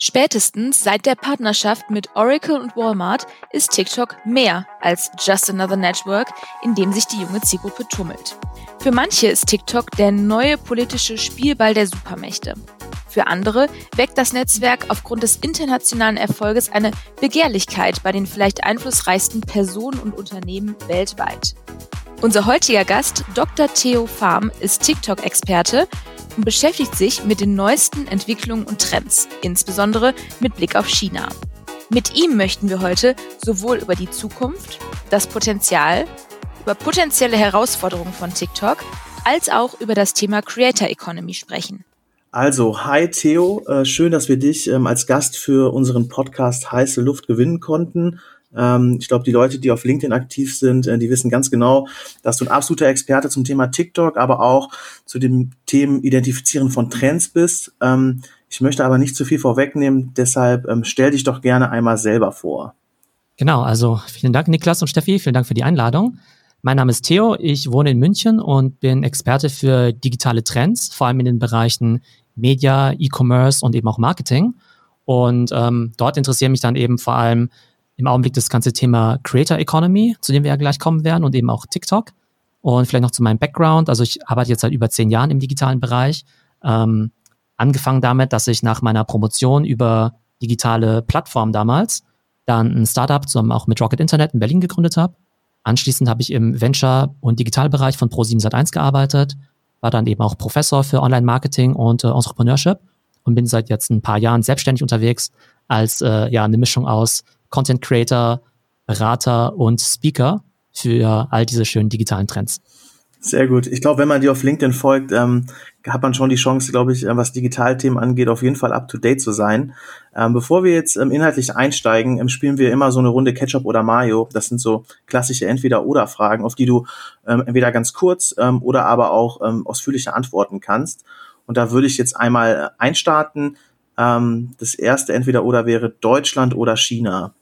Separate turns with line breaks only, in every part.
Spätestens seit der Partnerschaft mit Oracle und Walmart ist TikTok mehr als just another network, in dem sich die junge Zielgruppe tummelt. Für manche ist TikTok der neue politische Spielball der Supermächte. Für andere weckt das Netzwerk aufgrund des internationalen Erfolges eine Begehrlichkeit bei den vielleicht einflussreichsten Personen und Unternehmen weltweit. Unser heutiger Gast, Dr. Theo Farm, ist TikTok-Experte und beschäftigt sich mit den neuesten Entwicklungen und Trends, insbesondere mit Blick auf China. Mit ihm möchten wir heute sowohl über die Zukunft, das Potenzial, über potenzielle Herausforderungen von TikTok, als auch über das Thema Creator Economy sprechen.
Also, hi Theo, äh, schön, dass wir dich ähm, als Gast für unseren Podcast Heiße Luft gewinnen konnten. Ähm, ich glaube, die Leute, die auf LinkedIn aktiv sind, äh, die wissen ganz genau, dass du ein absoluter Experte zum Thema TikTok, aber auch zu dem Themen Identifizieren von Trends bist. Ähm, ich möchte aber nicht zu viel vorwegnehmen, deshalb ähm, stell dich doch gerne einmal selber vor.
Genau, also vielen Dank Niklas und Steffi, vielen Dank für die Einladung. Mein Name ist Theo, ich wohne in München und bin Experte für digitale Trends, vor allem in den Bereichen Media, E-Commerce und eben auch Marketing. Und ähm, dort interessieren mich dann eben vor allem im Augenblick das ganze Thema Creator Economy, zu dem wir ja gleich kommen werden, und eben auch TikTok. Und vielleicht noch zu meinem Background. Also ich arbeite jetzt seit über zehn Jahren im digitalen Bereich. Ähm, angefangen damit, dass ich nach meiner Promotion über digitale Plattformen damals dann ein Startup zusammen auch mit Rocket Internet in Berlin gegründet habe Anschließend habe ich im Venture- und Digitalbereich von Pro7 Sat1 gearbeitet, war dann eben auch Professor für Online-Marketing und äh, Entrepreneurship und bin seit jetzt ein paar Jahren selbstständig unterwegs als äh, ja eine Mischung aus Content Creator, Berater und Speaker für all diese schönen digitalen Trends.
Sehr gut. Ich glaube, wenn man dir auf LinkedIn folgt, ähm, hat man schon die Chance, glaube ich, äh, was Digitalthemen angeht, auf jeden Fall up-to-date zu sein. Ähm, bevor wir jetzt ähm, inhaltlich einsteigen, ähm, spielen wir immer so eine Runde Ketchup oder Mayo. Das sind so klassische Entweder-Oder-Fragen, auf die du ähm, entweder ganz kurz ähm, oder aber auch ausführlicher antworten kannst. Und da würde ich jetzt einmal einstarten. Ähm, das erste Entweder-Oder wäre Deutschland oder China.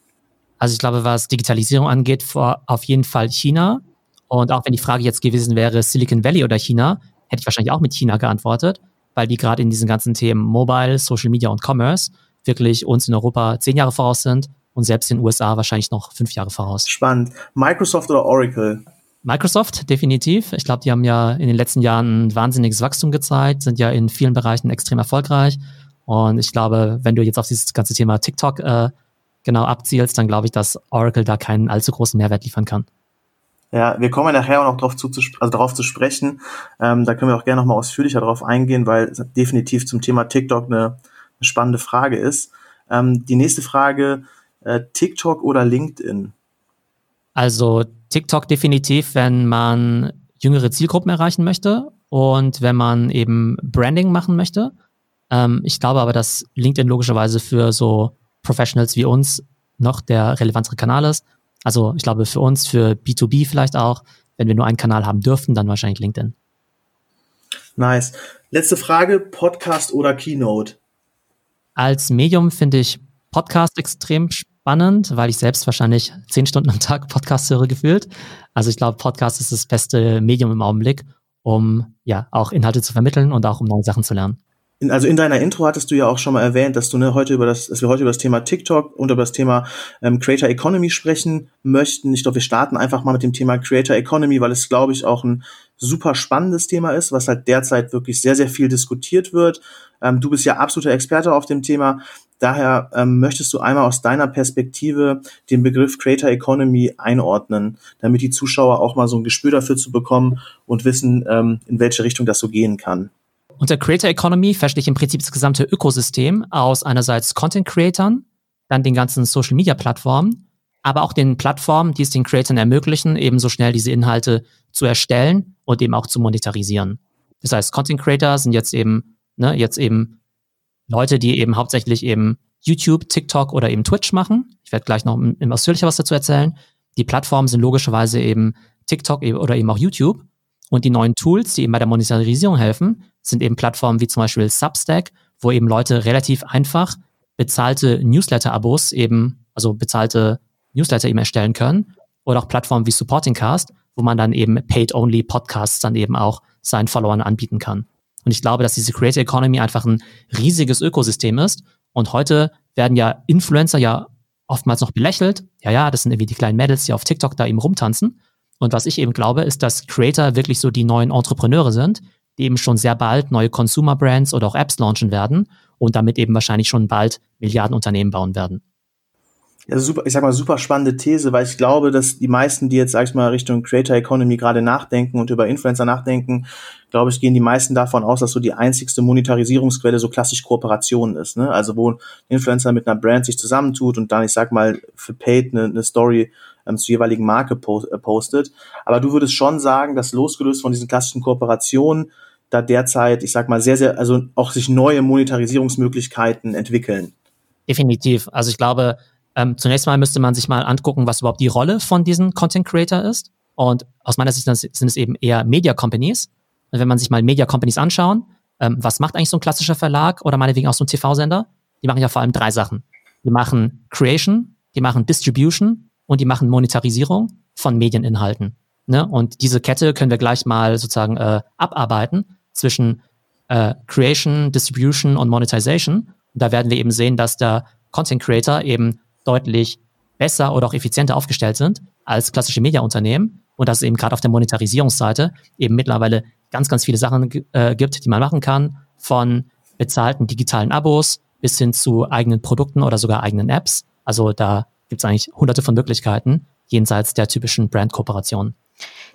Also ich glaube, was Digitalisierung angeht, vor auf jeden Fall China. Und auch wenn die Frage jetzt gewesen wäre, Silicon Valley oder China, hätte ich wahrscheinlich auch mit China geantwortet, weil die gerade in diesen ganzen Themen Mobile, Social Media und Commerce wirklich uns in Europa zehn Jahre voraus sind und selbst in den USA wahrscheinlich noch fünf Jahre voraus.
Spannend. Microsoft oder Oracle?
Microsoft, definitiv. Ich glaube, die haben ja in den letzten Jahren ein wahnsinniges Wachstum gezeigt, sind ja in vielen Bereichen extrem erfolgreich. Und ich glaube, wenn du jetzt auf dieses ganze Thema TikTok äh, genau abzielst, dann glaube ich, dass Oracle da keinen allzu großen Mehrwert liefern kann.
Ja, wir kommen nachher auch noch darauf zu, also darauf zu sprechen. Ähm, da können wir auch gerne noch mal ausführlicher darauf eingehen, weil es definitiv zum Thema TikTok eine, eine spannende Frage ist. Ähm, die nächste Frage, äh, TikTok oder LinkedIn?
Also TikTok definitiv, wenn man jüngere Zielgruppen erreichen möchte und wenn man eben Branding machen möchte. Ähm, ich glaube aber, dass LinkedIn logischerweise für so Professionals wie uns noch der relevantere Kanal ist. Also ich glaube für uns, für B2B vielleicht auch, wenn wir nur einen Kanal haben dürften, dann wahrscheinlich LinkedIn.
Nice. Letzte Frage, Podcast oder Keynote?
Als Medium finde ich Podcast extrem spannend, weil ich selbst wahrscheinlich zehn Stunden am Tag Podcast höre gefühlt. Also ich glaube, Podcast ist das beste Medium im Augenblick, um ja auch Inhalte zu vermitteln und auch um neue Sachen zu lernen
in, also in deiner Intro hattest du ja auch schon mal erwähnt, dass du ne, heute über das, dass wir heute über das Thema TikTok und über das Thema ähm, Creator Economy sprechen möchten. Ich glaube, wir starten einfach mal mit dem Thema Creator Economy, weil es, glaube ich, auch ein super spannendes Thema ist, was halt derzeit wirklich sehr, sehr viel diskutiert wird. Ähm, du bist ja absoluter Experte auf dem Thema. Daher ähm, möchtest du einmal aus deiner Perspektive den Begriff Creator Economy einordnen, damit die Zuschauer auch mal so ein Gespür dafür zu bekommen und wissen, ähm, in welche Richtung das so gehen kann.
Unter Creator Economy verstehe ich im Prinzip das gesamte Ökosystem aus einerseits Content Creatern, dann den ganzen Social Media Plattformen, aber auch den Plattformen, die es den Creatern ermöglichen, eben so schnell diese Inhalte zu erstellen und eben auch zu monetarisieren. Das heißt, Content Creator sind jetzt eben, ne, jetzt eben Leute, die eben hauptsächlich eben YouTube, TikTok oder eben Twitch machen. Ich werde gleich noch im ausführlicher was dazu erzählen. Die Plattformen sind logischerweise eben TikTok oder eben auch YouTube. Und die neuen Tools, die eben bei der Monetarisierung helfen, sind eben Plattformen wie zum Beispiel Substack, wo eben Leute relativ einfach bezahlte Newsletter-Abos eben, also bezahlte Newsletter eben erstellen können. Oder auch Plattformen wie Supporting Cast, wo man dann eben Paid-Only Podcasts dann eben auch seinen Followern anbieten kann. Und ich glaube, dass diese Creator Economy einfach ein riesiges Ökosystem ist Und heute werden ja Influencer ja oftmals noch belächelt. Ja, ja, das sind irgendwie die kleinen Mädels, die auf TikTok da eben rumtanzen. Und was ich eben glaube, ist, dass Creator wirklich so die neuen Entrepreneure sind, die eben schon sehr bald neue Consumer Brands oder auch Apps launchen werden und damit eben wahrscheinlich schon bald Milliardenunternehmen bauen werden.
Ja, super, ich sag mal, super spannende These, weil ich glaube, dass die meisten, die jetzt, sag ich mal, Richtung Creator Economy gerade nachdenken und über Influencer nachdenken, glaube ich, gehen die meisten davon aus, dass so die einzigste Monetarisierungsquelle so klassisch Kooperation ist. Ne? Also wo ein Influencer mit einer Brand sich zusammentut und dann, ich sag mal, für Paid eine, eine Story ähm, zur jeweiligen Marke äh, postet. Aber du würdest schon sagen, dass losgelöst von diesen klassischen Kooperationen da derzeit, ich sag mal, sehr, sehr, also auch sich neue Monetarisierungsmöglichkeiten entwickeln.
Definitiv. Also ich glaube, ähm, zunächst mal müsste man sich mal angucken, was überhaupt die Rolle von diesen Content Creator ist. Und aus meiner Sicht sind es eben eher Media Companies. Und wenn man sich mal Media Companies anschauen, ähm, was macht eigentlich so ein klassischer Verlag oder meinetwegen auch so ein TV-Sender? Die machen ja vor allem drei Sachen. Die machen Creation, die machen Distribution und die machen Monetarisierung von Medieninhalten. Ne? Und diese Kette können wir gleich mal sozusagen äh, abarbeiten zwischen äh, Creation, Distribution und Monetization. Und da werden wir eben sehen, dass der Content Creator eben deutlich besser oder auch effizienter aufgestellt sind als klassische Mediaunternehmen und dass es eben gerade auf der Monetarisierungsseite eben mittlerweile ganz, ganz viele Sachen äh, gibt, die man machen kann, von bezahlten digitalen Abos bis hin zu eigenen Produkten oder sogar eigenen Apps. Also da gibt es eigentlich hunderte von Möglichkeiten jenseits der typischen Brand-Kooperation.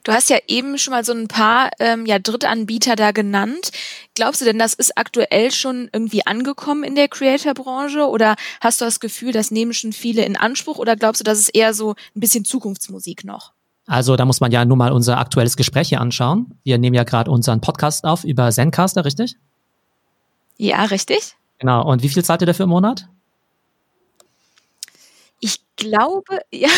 Du hast ja eben schon mal so ein paar ähm, ja, Drittanbieter da genannt. Glaubst du denn, das ist aktuell schon irgendwie angekommen in der Creator-Branche oder hast du das Gefühl, das nehmen schon viele in Anspruch oder glaubst du, das ist eher so ein bisschen Zukunftsmusik noch?
Also da muss man ja nur mal unser aktuelles Gespräch hier anschauen. Wir nehmen ja gerade unseren Podcast auf über Zencaster, richtig?
Ja, richtig.
Genau. Und wie viel zahlt ihr dafür im Monat?
Ich glaube, ja,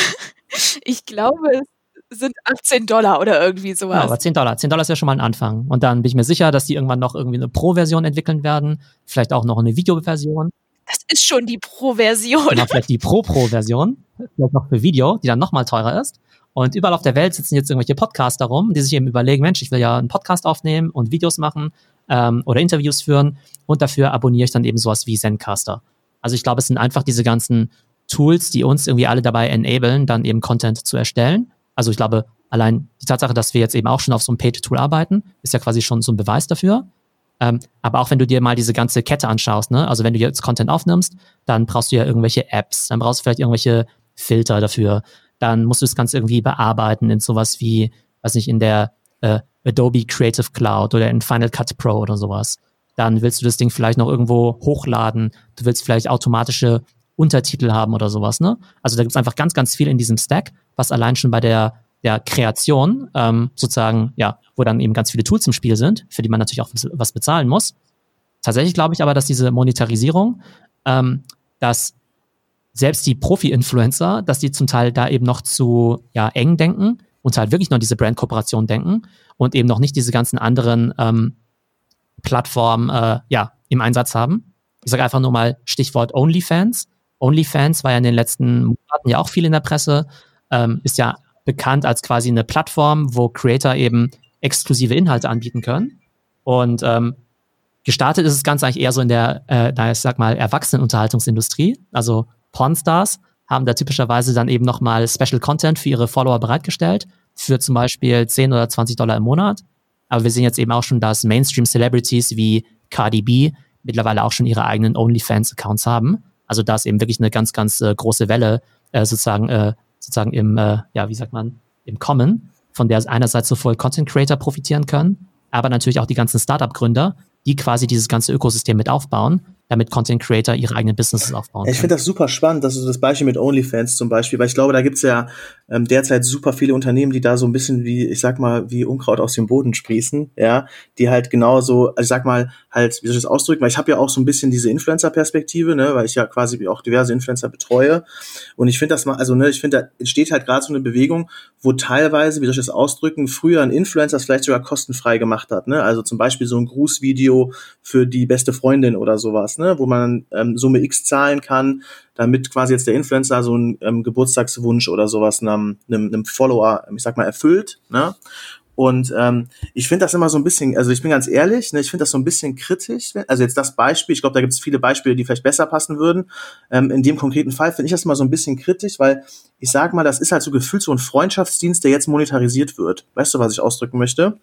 ich glaube, es sind 18 Dollar oder irgendwie sowas. Ja,
aber 10 Dollar. 10 Dollar ist ja schon mal ein Anfang. Und dann bin ich mir sicher, dass die irgendwann noch irgendwie eine Pro-Version entwickeln werden. Vielleicht auch noch eine Video-Version.
Das ist schon die Pro-Version.
Genau, vielleicht die Pro-Pro-Version. Vielleicht noch für Video, die dann nochmal teurer ist. Und überall auf der Welt sitzen jetzt irgendwelche Podcaster rum, die sich eben überlegen, Mensch, ich will ja einen Podcast aufnehmen und Videos machen ähm, oder Interviews führen. Und dafür abonniere ich dann eben sowas wie Zencaster. Also ich glaube, es sind einfach diese ganzen Tools, die uns irgendwie alle dabei enablen, dann eben Content zu erstellen also ich glaube, allein die Tatsache, dass wir jetzt eben auch schon auf so einem Page-Tool arbeiten, ist ja quasi schon so ein Beweis dafür. Ähm, aber auch wenn du dir mal diese ganze Kette anschaust, ne? also wenn du jetzt Content aufnimmst, dann brauchst du ja irgendwelche Apps, dann brauchst du vielleicht irgendwelche Filter dafür, dann musst du das Ganze irgendwie bearbeiten in sowas wie, weiß nicht, in der äh, Adobe Creative Cloud oder in Final Cut Pro oder sowas. Dann willst du das Ding vielleicht noch irgendwo hochladen, du willst vielleicht automatische Untertitel haben oder sowas, ne? Also da gibt's einfach ganz, ganz viel in diesem Stack, was allein schon bei der, der Kreation ähm, sozusagen, ja, wo dann eben ganz viele Tools im Spiel sind, für die man natürlich auch was bezahlen muss. Tatsächlich glaube ich aber, dass diese Monetarisierung, ähm, dass selbst die Profi-Influencer, dass die zum Teil da eben noch zu ja, eng denken und halt wirklich nur diese Brand-Kooperation denken und eben noch nicht diese ganzen anderen ähm, Plattformen äh, ja, im Einsatz haben. Ich sage einfach nur mal Stichwort OnlyFans. OnlyFans war ja in den letzten Monaten ja auch viel in der Presse, ähm, ist ja bekannt als quasi eine Plattform, wo Creator eben exklusive Inhalte anbieten können. Und ähm, gestartet ist das Ganze eigentlich eher so in der, äh, ich sag mal, Erwachsenenunterhaltungsindustrie. Also Pornstars haben da typischerweise dann eben nochmal Special Content für ihre Follower bereitgestellt, für zum Beispiel 10 oder 20 Dollar im Monat. Aber wir sehen jetzt eben auch schon, dass Mainstream-Celebrities wie Cardi B mittlerweile auch schon ihre eigenen OnlyFans-Accounts haben. Also da ist eben wirklich eine ganz, ganz äh, große Welle äh, sozusagen, äh, sozusagen im, äh, ja, wie sagt man, im Kommen, von der einerseits sowohl Content Creator profitieren können, aber natürlich auch die ganzen Startup-Gründer, die quasi dieses ganze Ökosystem mit aufbauen damit Content Creator ihre eigenen Businesses aufbauen.
Ich finde das super spannend, dass du das Beispiel mit OnlyFans zum Beispiel, weil ich glaube, da gibt's ja ähm, derzeit super viele Unternehmen, die da so ein bisschen wie, ich sag mal, wie Unkraut aus dem Boden sprießen, ja, die halt genauso, also ich sag mal, halt, wie soll ich das ausdrücken, weil ich habe ja auch so ein bisschen diese Influencer-Perspektive, ne, weil ich ja quasi auch diverse Influencer betreue. Und ich finde das mal, also ne, ich finde, da entsteht halt gerade so eine Bewegung, wo teilweise, wie soll ich das ausdrücken, früher ein Influencer das vielleicht sogar kostenfrei gemacht hat, ne? Also zum Beispiel so ein Grußvideo für die beste Freundin oder sowas, ne? Wo man ähm, Summe X zahlen kann, damit quasi jetzt der Influencer so einen ähm, Geburtstagswunsch oder sowas einem, einem, einem Follower, ich sag mal, erfüllt. Ne? Und ähm, ich finde das immer so ein bisschen, also ich bin ganz ehrlich, ne, ich finde das so ein bisschen kritisch. Also jetzt das Beispiel, ich glaube, da gibt es viele Beispiele, die vielleicht besser passen würden. Ähm, in dem konkreten Fall finde ich das immer so ein bisschen kritisch, weil ich sage mal, das ist halt so gefühlt so ein Freundschaftsdienst, der jetzt monetarisiert wird. Weißt du, was ich ausdrücken möchte?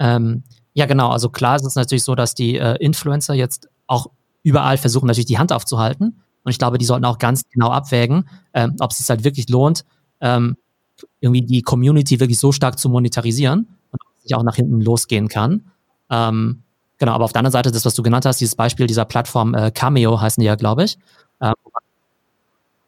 Ähm, ja, genau. Also klar ist es natürlich so, dass die äh, Influencer jetzt auch überall versuchen, natürlich die Hand aufzuhalten. Und ich glaube, die sollten auch ganz genau abwägen, ähm, ob es sich halt wirklich lohnt, ähm, irgendwie die Community wirklich so stark zu monetarisieren und sich auch nach hinten losgehen kann. Ähm, genau, aber auf der anderen Seite, das, was du genannt hast, dieses Beispiel dieser Plattform äh, Cameo heißen die ja, glaube ich, äh,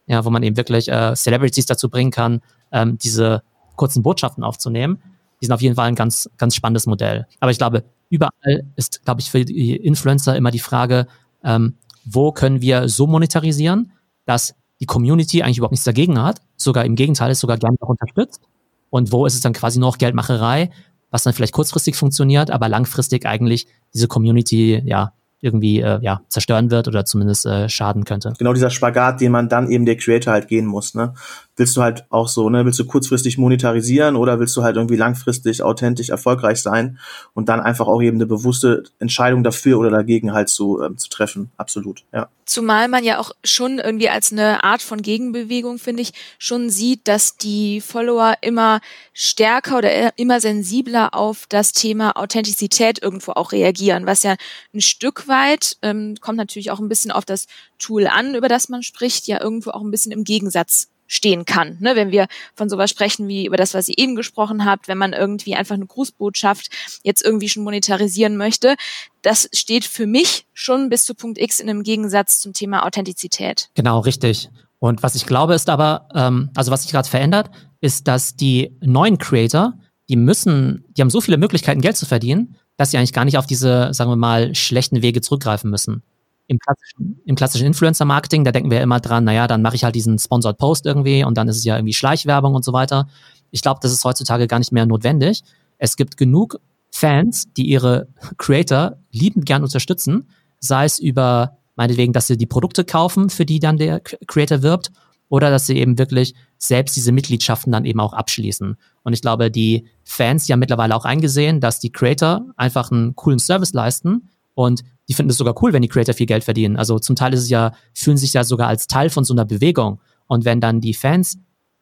ja, wo man eben wirklich äh, Celebrities dazu bringen kann, ähm, diese kurzen Botschaften aufzunehmen. Die sind auf jeden Fall ein ganz, ganz spannendes Modell. Aber ich glaube, überall ist, glaube ich, für die Influencer immer die Frage, ähm, wo können wir so monetarisieren, dass die Community eigentlich überhaupt nichts dagegen hat, sogar im Gegenteil, es sogar gerne noch unterstützt. Und wo ist es dann quasi noch Geldmacherei, was dann vielleicht kurzfristig funktioniert, aber langfristig eigentlich diese Community ja irgendwie äh, ja, zerstören wird oder zumindest äh, schaden könnte.
Genau dieser Spagat, den man dann eben der Creator halt gehen muss. Ne? Willst du halt auch so, ne, willst du kurzfristig monetarisieren oder willst du halt irgendwie langfristig authentisch erfolgreich sein und dann einfach auch eben eine bewusste Entscheidung dafür oder dagegen halt zu, ähm, zu treffen. Absolut, ja.
Zumal man ja auch schon irgendwie als eine Art von Gegenbewegung, finde ich, schon sieht, dass die Follower immer stärker oder immer sensibler auf das Thema Authentizität irgendwo auch reagieren, was ja ein Stück weit, ähm, kommt natürlich auch ein bisschen auf das Tool an, über das man spricht, ja irgendwo auch ein bisschen im Gegensatz stehen kann. Ne? Wenn wir von sowas sprechen wie über das, was ihr eben gesprochen habt, wenn man irgendwie einfach eine Grußbotschaft jetzt irgendwie schon monetarisieren möchte, das steht für mich schon bis zu Punkt X in einem Gegensatz zum Thema Authentizität.
Genau, richtig. Und was ich glaube ist aber, ähm, also was sich gerade verändert, ist, dass die neuen Creator, die müssen, die haben so viele Möglichkeiten, Geld zu verdienen, dass sie eigentlich gar nicht auf diese, sagen wir mal, schlechten Wege zurückgreifen müssen im klassischen, im klassischen Influencer-Marketing, da denken wir immer dran, naja, dann mache ich halt diesen Sponsored Post irgendwie und dann ist es ja irgendwie Schleichwerbung und so weiter. Ich glaube, das ist heutzutage gar nicht mehr notwendig. Es gibt genug Fans, die ihre Creator liebend gern unterstützen, sei es über meinetwegen, dass sie die Produkte kaufen, für die dann der Creator wirbt, oder dass sie eben wirklich selbst diese Mitgliedschaften dann eben auch abschließen. Und ich glaube, die Fans, die haben mittlerweile auch eingesehen, dass die Creator einfach einen coolen Service leisten und die finden es sogar cool, wenn die Creator viel Geld verdienen. Also zum Teil ist es ja, fühlen sich ja sogar als Teil von so einer Bewegung. Und wenn dann die Fans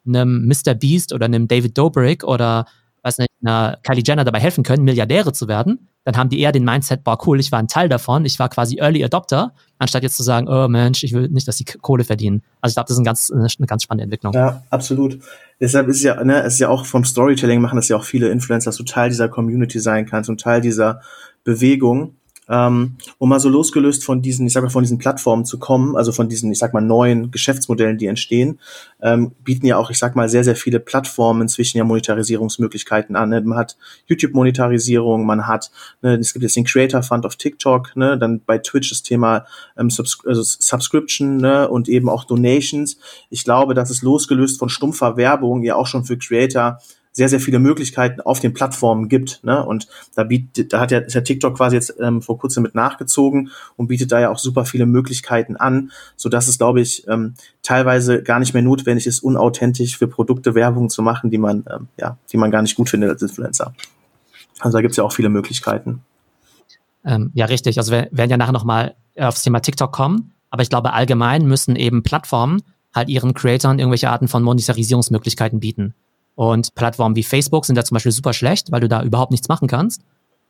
einem Mr. Beast oder einem David Dobrik oder weiß nicht, einer Kylie Jenner dabei helfen können, Milliardäre zu werden, dann haben die eher den Mindset, boah, cool, ich war ein Teil davon, ich war quasi Early Adopter, anstatt jetzt zu sagen, oh Mensch, ich will nicht, dass die Kohle verdienen. Also ich glaube, das ist ein ganz, eine ganz spannende Entwicklung.
Ja, absolut. Deshalb ist ja, ne, es ist ja auch vom Storytelling machen das ja auch viele Influencer, dass du Teil dieser Community sein kannst und Teil dieser Bewegung um mal so losgelöst von diesen, ich sag mal, von diesen Plattformen zu kommen, also von diesen, ich sag mal, neuen Geschäftsmodellen, die entstehen, ähm, bieten ja auch, ich sag mal, sehr, sehr viele Plattformen inzwischen ja Monetarisierungsmöglichkeiten an. Ne? Man hat YouTube-Monetarisierung, man hat, ne, es gibt jetzt den Creator Fund auf TikTok, ne, dann bei Twitch das Thema ähm, Subs also Subscription ne, und eben auch Donations. Ich glaube, dass es losgelöst von stumpfer Werbung ja auch schon für Creator sehr, sehr viele Möglichkeiten auf den Plattformen gibt. Ne? Und da bietet, da hat ja, ist ja TikTok quasi jetzt ähm, vor kurzem mit nachgezogen und bietet da ja auch super viele Möglichkeiten an, so dass es, glaube ich, ähm, teilweise gar nicht mehr notwendig ist, unauthentisch für Produkte Werbung zu machen, die man, ähm, ja, die man gar nicht gut findet als Influencer. Also da gibt's ja auch viele Möglichkeiten.
Ähm, ja, richtig. Also wir werden ja nachher nochmal aufs Thema TikTok kommen. Aber ich glaube, allgemein müssen eben Plattformen halt ihren Creatoren irgendwelche Arten von Monetarisierungsmöglichkeiten bieten. Und Plattformen wie Facebook sind da zum Beispiel super schlecht, weil du da überhaupt nichts machen kannst.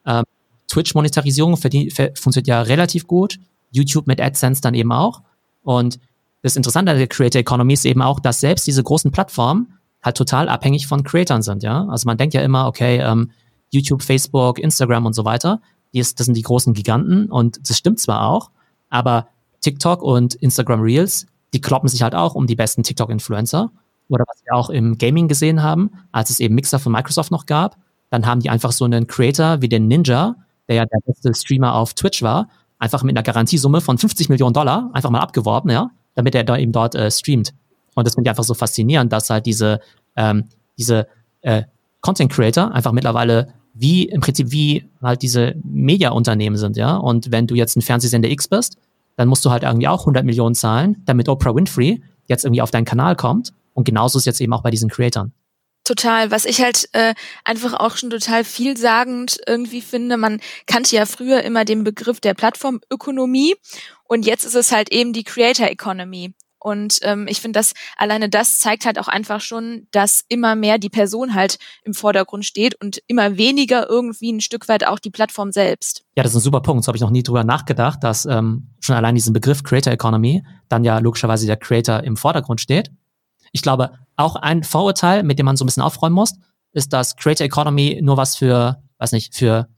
Ähm, Twitch-Monetarisierung funktioniert ja relativ gut. YouTube mit AdSense dann eben auch. Und das Interessante an der Creator Economy ist eben auch, dass selbst diese großen Plattformen halt total abhängig von Creatern sind, ja. Also man denkt ja immer, okay, ähm, YouTube, Facebook, Instagram und so weiter, die ist, das sind die großen Giganten und das stimmt zwar auch, aber TikTok und Instagram Reels, die kloppen sich halt auch um die besten TikTok-Influencer oder was wir auch im Gaming gesehen haben, als es eben Mixer von Microsoft noch gab, dann haben die einfach so einen Creator wie den Ninja, der ja der beste Streamer auf Twitch war, einfach mit einer Garantiesumme von 50 Millionen Dollar einfach mal abgeworben, ja, damit er da eben dort äh, streamt. Und das finde ich einfach so faszinierend, dass halt diese, ähm, diese äh, Content Creator einfach mittlerweile wie im Prinzip wie halt diese Media-Unternehmen sind, ja. Und wenn du jetzt ein Fernsehsender X bist, dann musst du halt irgendwie auch 100 Millionen zahlen, damit Oprah Winfrey jetzt irgendwie auf deinen Kanal kommt und genauso ist jetzt eben auch bei diesen Creatoren.
Total, was ich halt äh, einfach auch schon total vielsagend irgendwie finde. Man kannte ja früher immer den Begriff der Plattformökonomie und jetzt ist es halt eben die Creator Economy. Und ähm, ich finde, dass alleine das zeigt halt auch einfach schon, dass immer mehr die Person halt im Vordergrund steht und immer weniger irgendwie ein Stück weit auch die Plattform selbst.
Ja, das ist ein super Punkt. So habe ich noch nie drüber nachgedacht, dass ähm, schon allein diesen Begriff Creator Economy dann ja logischerweise der Creator im Vordergrund steht. Ich glaube, auch ein Vorurteil, mit dem man so ein bisschen aufräumen muss, ist, dass Creator Economy nur was für, weiß nicht, für,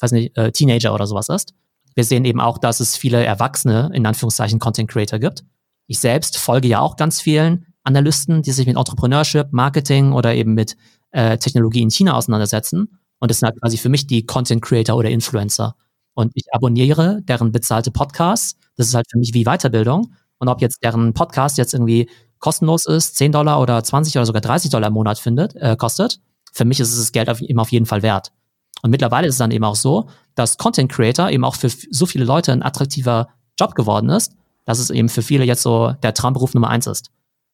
weiß nicht, äh, Teenager oder sowas ist. Wir sehen eben auch, dass es viele Erwachsene, in Anführungszeichen, Content Creator gibt. Ich selbst folge ja auch ganz vielen Analysten, die sich mit Entrepreneurship, Marketing oder eben mit äh, Technologie in China auseinandersetzen. Und das sind halt quasi für mich die Content Creator oder Influencer. Und ich abonniere deren bezahlte Podcasts. Das ist halt für mich wie Weiterbildung. Und ob jetzt deren Podcast jetzt irgendwie kostenlos ist, 10 Dollar oder 20 oder sogar 30 Dollar im Monat findet, äh, kostet, für mich ist es das Geld auf, immer auf jeden Fall wert. Und mittlerweile ist es dann eben auch so, dass Content Creator eben auch für so viele Leute ein attraktiver Job geworden ist, dass es eben für viele jetzt so der Traumberuf Nummer eins ist.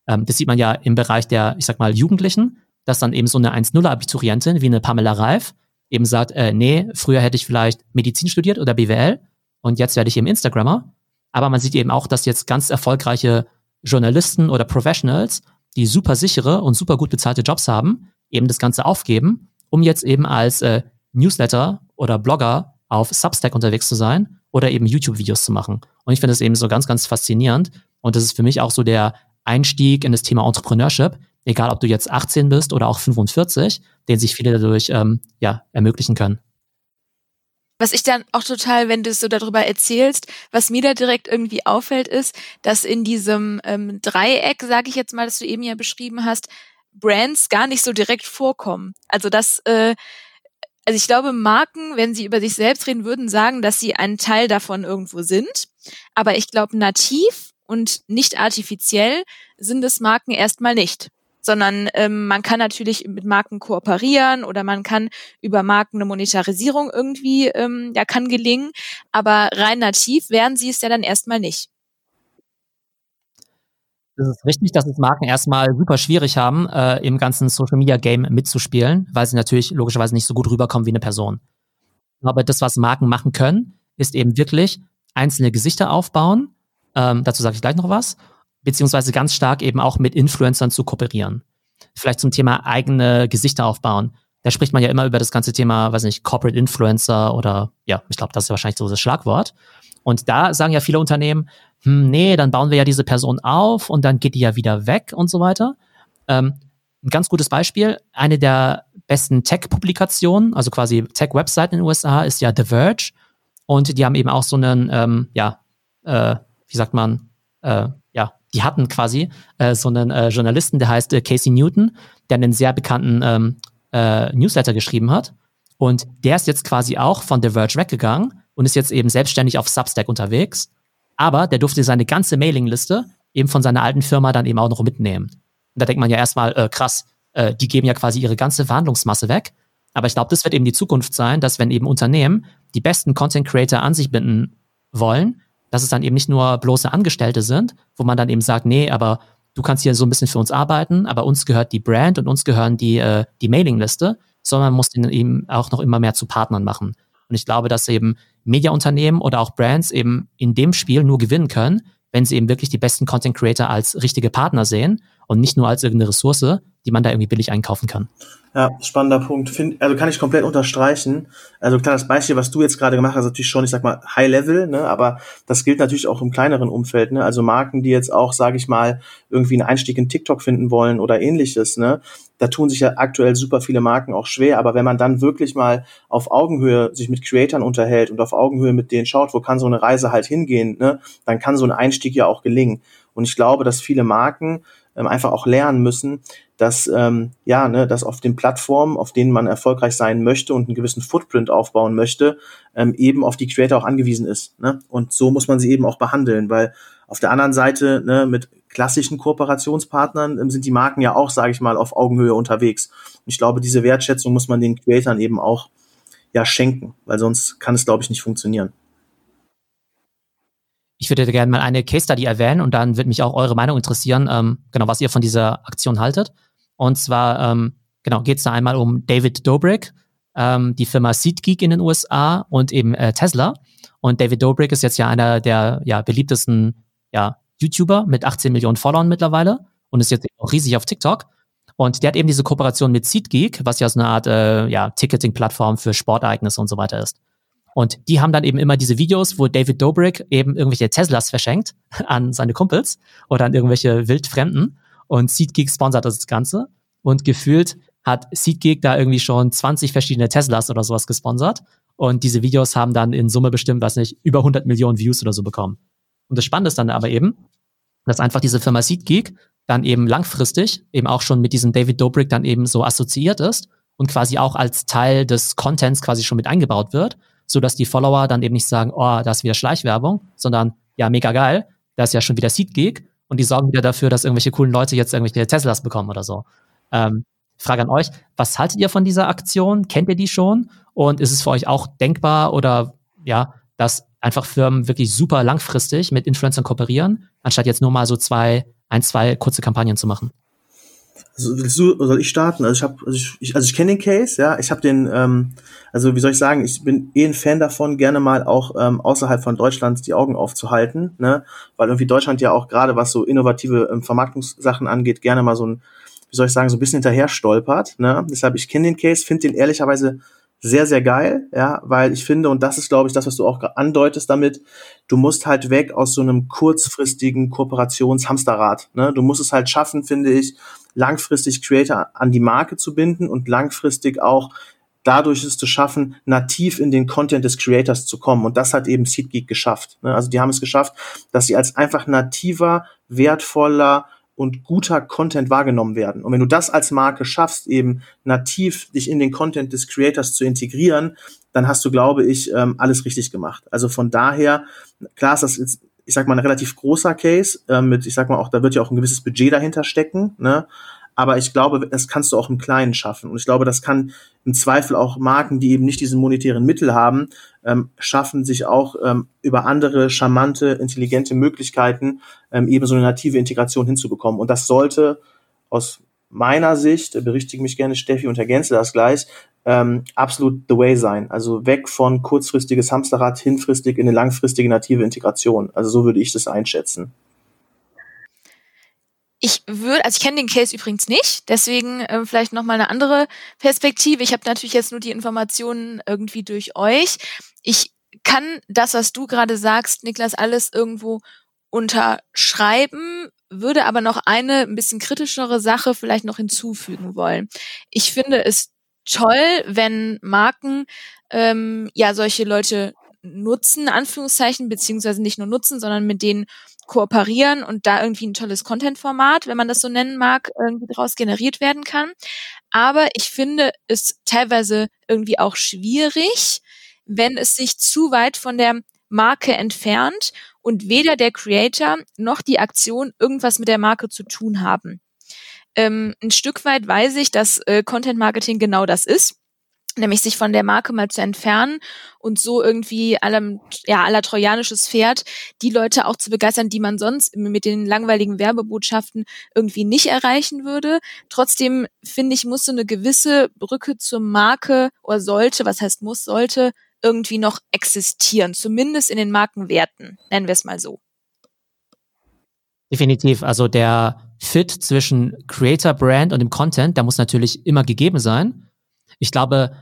Ähm, das sieht man ja im Bereich der, ich sag mal, Jugendlichen, dass dann eben so eine 1-0-Abiturientin wie eine Pamela Reif eben sagt, äh, nee, früher hätte ich vielleicht Medizin studiert oder BWL und jetzt werde ich eben Instagrammer. Aber man sieht eben auch, dass jetzt ganz erfolgreiche Journalisten oder Professionals, die super sichere und super gut bezahlte Jobs haben, eben das Ganze aufgeben, um jetzt eben als äh, Newsletter oder Blogger auf Substack unterwegs zu sein oder eben YouTube-Videos zu machen. Und ich finde das eben so ganz, ganz faszinierend. Und das ist für mich auch so der Einstieg in das Thema Entrepreneurship, egal ob du jetzt 18 bist oder auch 45, den sich viele dadurch ähm, ja, ermöglichen können.
Was ich dann auch total, wenn du so darüber erzählst, was mir da direkt irgendwie auffällt, ist, dass in diesem ähm, Dreieck, sage ich jetzt mal, das du eben ja beschrieben hast, Brands gar nicht so direkt vorkommen. Also das, äh, also ich glaube, Marken, wenn sie über sich selbst reden würden, sagen, dass sie ein Teil davon irgendwo sind. Aber ich glaube, nativ und nicht artifiziell sind es Marken erstmal nicht sondern ähm, man kann natürlich mit Marken kooperieren oder man kann über Marken eine Monetarisierung irgendwie, ähm, ja, kann gelingen, aber rein nativ werden sie es ja dann erstmal nicht.
Es ist richtig, dass es Marken erstmal super schwierig haben, äh, im ganzen Social Media Game mitzuspielen, weil sie natürlich logischerweise nicht so gut rüberkommen wie eine Person. Aber das, was Marken machen können, ist eben wirklich einzelne Gesichter aufbauen. Ähm, dazu sage ich gleich noch was beziehungsweise ganz stark eben auch mit Influencern zu kooperieren. Vielleicht zum Thema eigene Gesichter aufbauen. Da spricht man ja immer über das ganze Thema, weiß nicht, Corporate Influencer oder ja, ich glaube, das ist wahrscheinlich so das Schlagwort. Und da sagen ja viele Unternehmen, hm, nee, dann bauen wir ja diese Person auf und dann geht die ja wieder weg und so weiter. Ähm, ein ganz gutes Beispiel, eine der besten Tech-Publikationen, also quasi Tech-Webseiten in den USA, ist ja The Verge. Und die haben eben auch so einen, ähm, ja, äh, wie sagt man, äh, die hatten quasi äh, so einen äh, Journalisten, der heißt äh, Casey Newton, der einen sehr bekannten ähm, äh, Newsletter geschrieben hat. Und der ist jetzt quasi auch von The Verge weggegangen und ist jetzt eben selbstständig auf Substack unterwegs. Aber der durfte seine ganze Mailingliste eben von seiner alten Firma dann eben auch noch mitnehmen. Und da denkt man ja erstmal, äh, krass, äh, die geben ja quasi ihre ganze Verhandlungsmasse weg. Aber ich glaube, das wird eben die Zukunft sein, dass wenn eben Unternehmen die besten Content Creator an sich binden wollen, dass es dann eben nicht nur bloße Angestellte sind, wo man dann eben sagt, nee, aber du kannst hier so ein bisschen für uns arbeiten, aber uns gehört die Brand und uns gehören die, äh, die Mailingliste, sondern man muss den eben auch noch immer mehr zu Partnern machen. Und ich glaube, dass eben Mediaunternehmen oder auch Brands eben in dem Spiel nur gewinnen können, wenn sie eben wirklich die besten Content Creator als richtige Partner sehen und nicht nur als irgendeine Ressource, die man da irgendwie billig einkaufen kann.
Ja, spannender Punkt. Find, also kann ich komplett unterstreichen. Also klar, das Beispiel, was du jetzt gerade gemacht hast, natürlich schon, ich sag mal, High Level, ne, aber das gilt natürlich auch im kleineren Umfeld, ne? Also Marken, die jetzt auch, sage ich mal, irgendwie einen Einstieg in TikTok finden wollen oder ähnliches, ne? Da tun sich ja aktuell super viele Marken auch schwer, aber wenn man dann wirklich mal auf Augenhöhe sich mit Creatoren unterhält und auf Augenhöhe mit denen schaut, wo kann so eine Reise halt hingehen, ne, dann kann so ein Einstieg ja auch gelingen. Und ich glaube, dass viele Marken ähm, einfach auch lernen müssen, dass ähm, ja, ne, dass auf den Plattformen, auf denen man erfolgreich sein möchte und einen gewissen Footprint aufbauen möchte, ähm, eben auf die Creator auch angewiesen ist. Ne? Und so muss man sie eben auch behandeln, weil auf der anderen Seite ne, mit klassischen Kooperationspartnern ähm, sind die Marken ja auch, sage ich mal, auf Augenhöhe unterwegs. Und ich glaube, diese Wertschätzung muss man den Creatoren eben auch ja schenken, weil sonst kann es, glaube ich, nicht funktionieren.
Ich würde gerne mal eine Case Study erwähnen und dann würde mich auch eure Meinung interessieren, ähm, genau, was ihr von dieser Aktion haltet. Und zwar, ähm, genau, geht es da einmal um David Dobrik, ähm, die Firma SeatGeek in den USA und eben äh, Tesla. Und David Dobrik ist jetzt ja einer der ja, beliebtesten ja, YouTuber mit 18 Millionen Followern mittlerweile und ist jetzt auch riesig auf TikTok. Und der hat eben diese Kooperation mit SeatGeek, was ja so eine Art äh, ja, Ticketing-Plattform für Sportereignisse und so weiter ist. Und die haben dann eben immer diese Videos, wo David Dobrik eben irgendwelche Teslas verschenkt an seine Kumpels oder an irgendwelche Wildfremden. Und SeatGeek sponsert das Ganze. Und gefühlt hat SeatGeek da irgendwie schon 20 verschiedene Teslas oder sowas gesponsert. Und diese Videos haben dann in Summe bestimmt, was nicht, über 100 Millionen Views oder so bekommen. Und das Spannende ist dann aber eben, dass einfach diese Firma SeatGeek dann eben langfristig eben auch schon mit diesem David Dobrik dann eben so assoziiert ist und quasi auch als Teil des Contents quasi schon mit eingebaut wird, so dass die Follower dann eben nicht sagen, oh, da ist wieder Schleichwerbung, sondern ja, mega geil, da ist ja schon wieder SeatGeek und die sorgen wieder dafür, dass irgendwelche coolen Leute jetzt irgendwelche Teslas bekommen oder so. Ähm, Frage an euch, was haltet ihr von dieser Aktion? Kennt ihr die schon? Und ist es für euch auch denkbar oder ja, dass einfach Firmen wirklich super langfristig mit Influencern kooperieren, anstatt jetzt nur mal so zwei, ein, zwei kurze Kampagnen zu machen?
Also willst du, soll ich starten? Also ich habe, also ich, also ich kenne den Case, ja. Ich habe den, ähm, also wie soll ich sagen, ich bin eh ein Fan davon, gerne mal auch ähm, außerhalb von Deutschland die Augen aufzuhalten, ne? Weil irgendwie Deutschland ja auch gerade was so innovative ähm, Vermarktungssachen angeht, gerne mal so ein wie soll ich sagen, so ein bisschen hinterher stolpert. Ne? Deshalb, ich kenne den Case, finde den ehrlicherweise sehr, sehr geil, ja, weil ich finde, und das ist, glaube ich, das, was du auch andeutest damit, du musst halt weg aus so einem kurzfristigen Kooperationshamsterrad. Ne? Du musst es halt schaffen, finde ich, langfristig Creator an die Marke zu binden und langfristig auch dadurch es zu schaffen, nativ in den Content des Creators zu kommen. Und das hat eben SeatGeek geschafft. Ne? Also die haben es geschafft, dass sie als einfach nativer, wertvoller, und guter Content wahrgenommen werden. Und wenn du das als Marke schaffst, eben nativ dich in den Content des Creators zu integrieren, dann hast du, glaube ich, ähm, alles richtig gemacht. Also von daher, klar ist das jetzt, ich sag mal, ein relativ großer Case, äh, mit, ich sag mal auch, da wird ja auch ein gewisses Budget dahinter stecken, ne? Aber ich glaube, das kannst du auch im Kleinen schaffen. Und ich glaube, das kann im Zweifel auch Marken, die eben nicht diesen monetären Mittel haben, ähm, schaffen, sich auch ähm, über andere charmante, intelligente Möglichkeiten ähm, eben so eine native Integration hinzubekommen. Und das sollte aus meiner Sicht, berichtige mich gerne Steffi und ergänze das gleich, ähm, absolut the way sein. Also weg von kurzfristiges Hamsterrad hinfristig in eine langfristige native Integration. Also so würde ich das einschätzen.
Ich würde, also ich kenne den Case übrigens nicht, deswegen äh, vielleicht nochmal eine andere Perspektive. Ich habe natürlich jetzt nur die Informationen irgendwie durch euch. Ich kann das, was du gerade sagst, Niklas, alles irgendwo unterschreiben, würde aber noch eine ein bisschen kritischere Sache vielleicht noch hinzufügen wollen. Ich finde es toll, wenn Marken ähm, ja solche Leute nutzen, Anführungszeichen, beziehungsweise nicht nur nutzen, sondern mit denen kooperieren und da irgendwie ein tolles Content-Format, wenn man das so nennen mag, irgendwie daraus generiert werden kann. Aber ich finde es teilweise irgendwie auch schwierig, wenn es sich zu weit von der Marke entfernt und weder der Creator noch die Aktion irgendwas mit der Marke zu tun haben. Ähm, ein Stück weit weiß ich, dass äh, Content Marketing genau das ist nämlich sich von der Marke mal zu entfernen und so irgendwie allem, ja, aller trojanisches Pferd, die Leute auch zu begeistern, die man sonst mit den langweiligen Werbebotschaften irgendwie nicht erreichen würde. Trotzdem finde ich, muss so eine gewisse Brücke zur Marke oder sollte, was heißt muss, sollte irgendwie noch existieren, zumindest in den Markenwerten, nennen wir es mal so.
Definitiv. Also der Fit zwischen Creator Brand und dem Content, der muss natürlich immer gegeben sein. Ich glaube,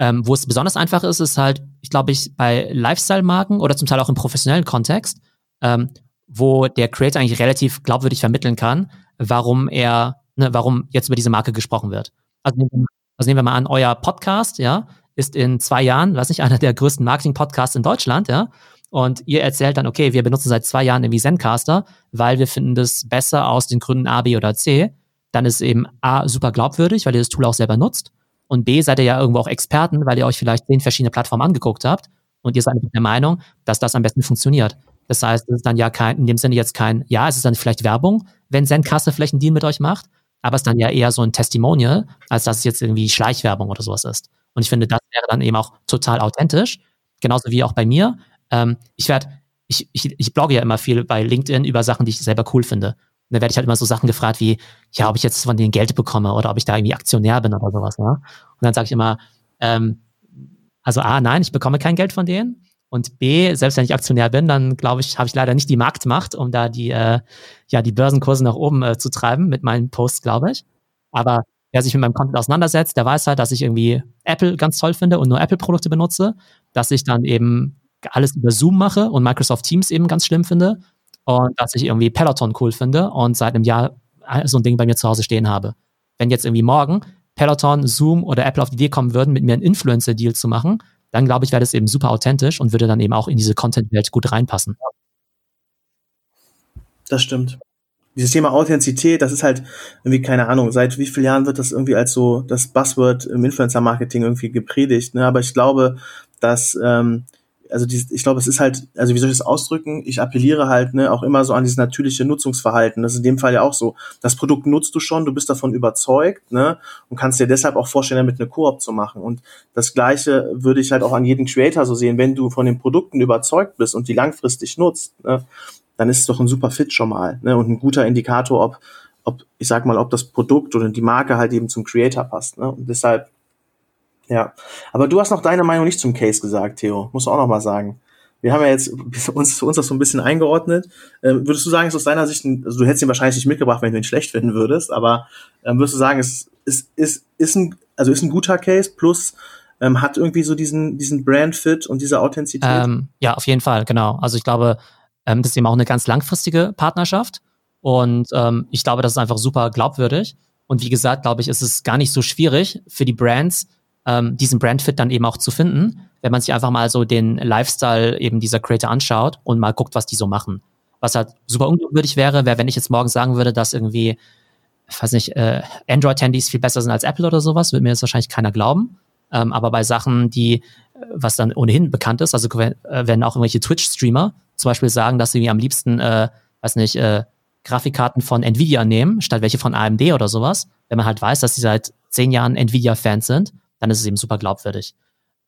ähm, wo es besonders einfach ist, ist halt, ich glaube, ich bei Lifestyle-Marken oder zum Teil auch im professionellen Kontext, ähm, wo der Creator eigentlich relativ glaubwürdig vermitteln kann, warum er, ne, warum jetzt über diese Marke gesprochen wird. Also nehmen, wir, also nehmen wir mal an, euer Podcast, ja, ist in zwei Jahren, weiß nicht, einer der größten Marketing-Podcasts in Deutschland, ja. Und ihr erzählt dann, okay, wir benutzen seit zwei Jahren irgendwie Zencaster, weil wir finden das besser aus den Gründen A, B oder C. Dann ist eben A super glaubwürdig, weil ihr das Tool auch selber nutzt. Und B, seid ihr ja irgendwo auch Experten, weil ihr euch vielleicht zehn verschiedene Plattformen angeguckt habt und ihr seid der Meinung, dass das am besten funktioniert. Das heißt, es ist dann ja kein, in dem Sinne jetzt kein, ja, es ist dann vielleicht Werbung, wenn Zencaster vielleicht einen Deal mit euch macht, aber es ist dann ja eher so ein Testimonial, als dass es jetzt irgendwie Schleichwerbung oder sowas ist. Und ich finde, das wäre dann eben auch total authentisch. Genauso wie auch bei mir. Ähm, ich werde, ich, ich, ich blogge ja immer viel bei LinkedIn über Sachen, die ich selber cool finde. Dann werde ich halt immer so Sachen gefragt wie, ja, ob ich jetzt von denen Geld bekomme oder ob ich da irgendwie Aktionär bin oder sowas. Ja? Und dann sage ich immer, ähm, also A, nein, ich bekomme kein Geld von denen. Und B, selbst wenn ich Aktionär bin, dann glaube ich, habe ich leider nicht die Marktmacht, um da die, äh, ja, die Börsenkurse nach oben äh, zu treiben mit meinen Posts, glaube ich. Aber wer sich mit meinem Content auseinandersetzt, der weiß halt, dass ich irgendwie Apple ganz toll finde und nur Apple-Produkte benutze, dass ich dann eben alles über Zoom mache und Microsoft Teams eben ganz schlimm finde und dass ich irgendwie Peloton cool finde und seit einem Jahr äh, so ein Ding bei mir zu Hause stehen habe. Wenn jetzt irgendwie morgen Peloton, Zoom oder Apple auf die Idee kommen würden, mit mir einen Influencer-Deal zu machen, dann glaube ich, wäre das eben super authentisch und würde dann eben auch in diese Content-Welt gut reinpassen.
Das stimmt. Dieses Thema Authentizität, das ist halt irgendwie, keine Ahnung, seit wie vielen Jahren wird das irgendwie als so das Buzzword im Influencer-Marketing irgendwie gepredigt. Ne? Aber ich glaube, dass ähm, also die, ich glaube, es ist halt, also wie soll ich das ausdrücken? Ich appelliere halt ne, auch immer so an dieses natürliche Nutzungsverhalten. Das ist in dem Fall ja auch so. Das Produkt nutzt du schon, du bist davon überzeugt ne, und kannst dir deshalb auch vorstellen, damit eine Koop zu machen. Und das Gleiche würde ich halt auch an jedem Creator so sehen. Wenn du von den Produkten überzeugt bist und die langfristig nutzt, ne, dann ist es doch ein super Fit schon mal ne, und ein guter Indikator, ob, ob, ich sag mal, ob das Produkt oder die Marke halt eben zum Creator passt. Ne? Und deshalb ja, aber du hast noch deine Meinung nicht zum Case gesagt, Theo. Muss auch noch mal sagen. Wir haben ja jetzt uns, uns das so ein bisschen eingeordnet. Ähm, würdest du sagen, ist aus deiner Sicht, ein, also du hättest ihn wahrscheinlich nicht mitgebracht, wenn du ihn schlecht finden würdest, aber ähm, würdest du sagen, es ist, ist, ist, ein, also ist ein guter Case plus ähm, hat irgendwie so diesen, diesen Brand-Fit und diese Authentizität?
Ähm, ja, auf jeden Fall, genau. Also ich glaube, ähm, das ist eben auch eine ganz langfristige Partnerschaft und ähm, ich glaube, das ist einfach super glaubwürdig. Und wie gesagt, glaube ich, ist es gar nicht so schwierig für die Brands, ähm, diesen Brandfit dann eben auch zu finden, wenn man sich einfach mal so den Lifestyle eben dieser Creator anschaut und mal guckt, was die so machen. Was halt super unglaubwürdig wäre, wäre, wenn ich jetzt morgen sagen würde, dass irgendwie, ich weiß nicht, äh, Android-Handys viel besser sind als Apple oder sowas, würde mir das wahrscheinlich keiner glauben. Ähm, aber bei Sachen, die, was dann ohnehin bekannt ist, also wenn, äh, wenn auch irgendwelche Twitch-Streamer zum Beispiel sagen, dass sie am liebsten, äh, weiß nicht, äh, Grafikkarten von Nvidia nehmen, statt welche von AMD oder sowas, wenn man halt weiß, dass sie seit zehn Jahren Nvidia-Fans sind, dann ist es eben super glaubwürdig.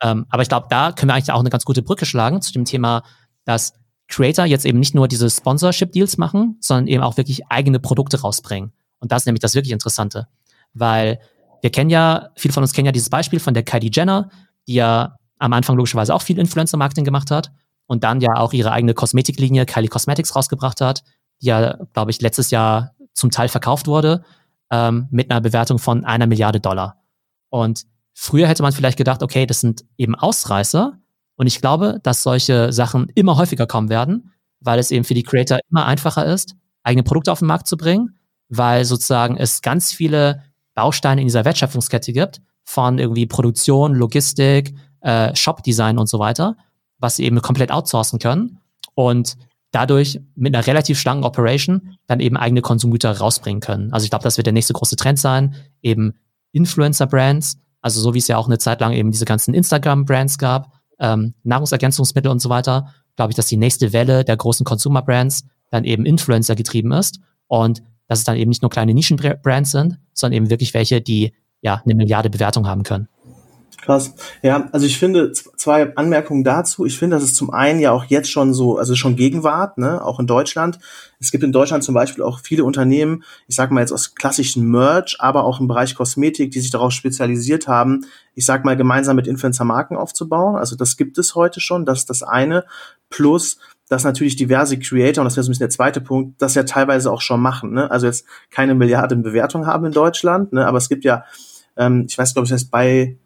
Ähm, aber ich glaube, da können wir eigentlich auch eine ganz gute Brücke schlagen zu dem Thema, dass Creator jetzt eben nicht nur diese Sponsorship-Deals machen, sondern eben auch wirklich eigene Produkte rausbringen. Und das ist nämlich das wirklich Interessante. Weil wir kennen ja, viele von uns kennen ja dieses Beispiel von der Kylie Jenner, die ja am Anfang logischerweise auch viel Influencer-Marketing gemacht hat und dann ja auch ihre eigene Kosmetiklinie Kylie Cosmetics rausgebracht hat, die ja, glaube ich, letztes Jahr zum Teil verkauft wurde ähm, mit einer Bewertung von einer Milliarde Dollar. Und Früher hätte man vielleicht gedacht, okay, das sind eben Ausreißer. Und ich glaube, dass solche Sachen immer häufiger kommen werden, weil es eben für die Creator immer einfacher ist, eigene Produkte auf den Markt zu bringen, weil sozusagen es ganz viele Bausteine in dieser Wertschöpfungskette gibt, von irgendwie Produktion, Logistik, äh, Shop-Design und so weiter, was sie eben komplett outsourcen können und dadurch mit einer relativ schlanken Operation dann eben eigene Konsumgüter rausbringen können. Also ich glaube, das wird der nächste große Trend sein, eben Influencer-Brands, also so wie es ja auch eine Zeit lang eben diese ganzen Instagram-Brands gab, ähm, Nahrungsergänzungsmittel und so weiter, glaube ich, dass die nächste Welle der großen Consumer-Brands dann eben Influencer getrieben ist und dass es dann eben nicht nur kleine Nischen-Brands sind, sondern eben wirklich welche, die ja eine Milliarde Bewertung haben können.
Krass. Ja, also ich finde zwei Anmerkungen dazu. Ich finde, das ist zum einen ja auch jetzt schon so, also schon Gegenwart, ne, auch in Deutschland. Es gibt in Deutschland zum Beispiel auch viele Unternehmen, ich sag mal jetzt aus klassischen Merch, aber auch im Bereich Kosmetik, die sich darauf spezialisiert haben, ich sag mal gemeinsam mit Influencer-Marken aufzubauen. Also das gibt es heute schon, das ist das eine. Plus, dass natürlich diverse Creator, und das wäre so ein bisschen der zweite Punkt, das ja teilweise auch schon machen. Ne? Also jetzt keine Milliarden Bewertung haben in Deutschland, ne? aber es gibt ja, ähm, ich weiß, glaube ich, das heißt bei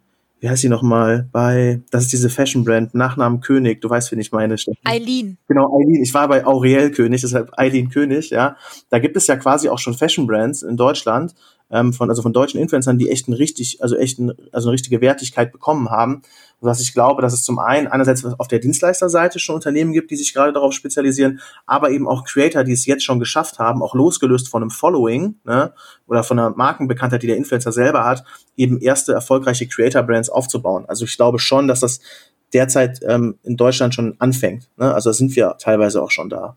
wie heißt sie nochmal, bei, das ist diese Fashion-Brand, Nachnamen König, du weißt, wen ich meine.
Eileen.
Genau, Eileen. Ich war bei Auriel König, deshalb Eileen König, ja. Da gibt es ja quasi auch schon Fashion-Brands in Deutschland, ähm, von, also von deutschen Influencern, die echt ein richtig, also echt ein, also eine richtige Wertigkeit bekommen haben. Was ich glaube, dass es zum einen einerseits auf der Dienstleisterseite schon Unternehmen gibt, die sich gerade darauf spezialisieren, aber eben auch Creator, die es jetzt schon geschafft haben, auch losgelöst von einem Following ne, oder von einer Markenbekanntheit, die der Influencer selber hat, eben erste erfolgreiche Creator-Brands aufzubauen. Also ich glaube schon, dass das derzeit ähm, in Deutschland schon anfängt. Ne? Also sind wir teilweise auch schon da.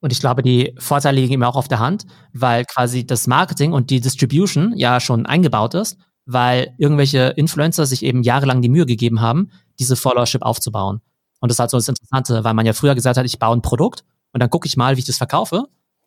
Und ich glaube, die Vorteile liegen immer auch auf der Hand, weil quasi das Marketing und die Distribution ja schon eingebaut ist, weil irgendwelche Influencer sich eben jahrelang die Mühe gegeben haben, diese Followership aufzubauen. Und das ist halt so das Interessante, weil man ja früher gesagt hat, ich baue ein Produkt und dann gucke ich mal, wie ich das verkaufe.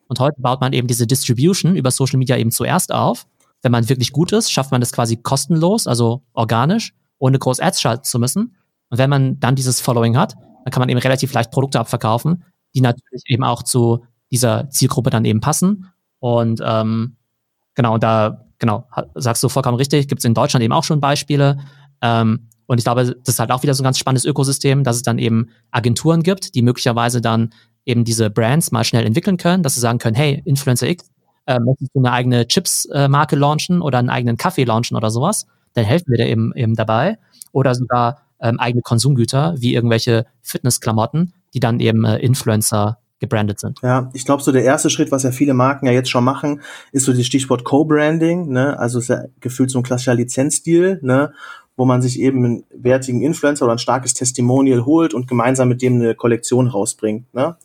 Und heute baut man eben diese Distribution über Social Media eben zuerst auf. Wenn man wirklich gut ist, schafft man das quasi kostenlos, also organisch, ohne groß Ads schalten zu müssen. Und wenn man dann dieses Following hat, dann kann man eben relativ leicht Produkte abverkaufen, die natürlich eben auch zu dieser Zielgruppe dann eben passen. Und ähm, genau, da genau sagst du vollkommen richtig, gibt es in Deutschland eben auch schon Beispiele. Ähm, und ich glaube, das ist halt auch wieder so ein ganz spannendes Ökosystem, dass es dann eben Agenturen gibt, die möglicherweise dann eben diese Brands mal schnell entwickeln können, dass sie sagen können, hey, Influencer X, äh, möchtest du eine eigene Chips-Marke äh, launchen oder einen eigenen Kaffee launchen oder sowas, dann helfen wir dir eben, eben dabei. Oder sogar ähm, eigene Konsumgüter, wie irgendwelche Fitnessklamotten, die dann eben äh, Influencer gebrandet sind.
Ja, ich glaube, so der erste Schritt, was ja viele Marken ja jetzt schon machen, ist so das Stichwort Co-Branding, ne? Also ist ja gefühlt so ein klassischer Lizenzdeal, ne? wo man sich eben einen wertigen Influencer oder ein starkes Testimonial holt und gemeinsam mit dem eine Kollektion rausbringt. Ne?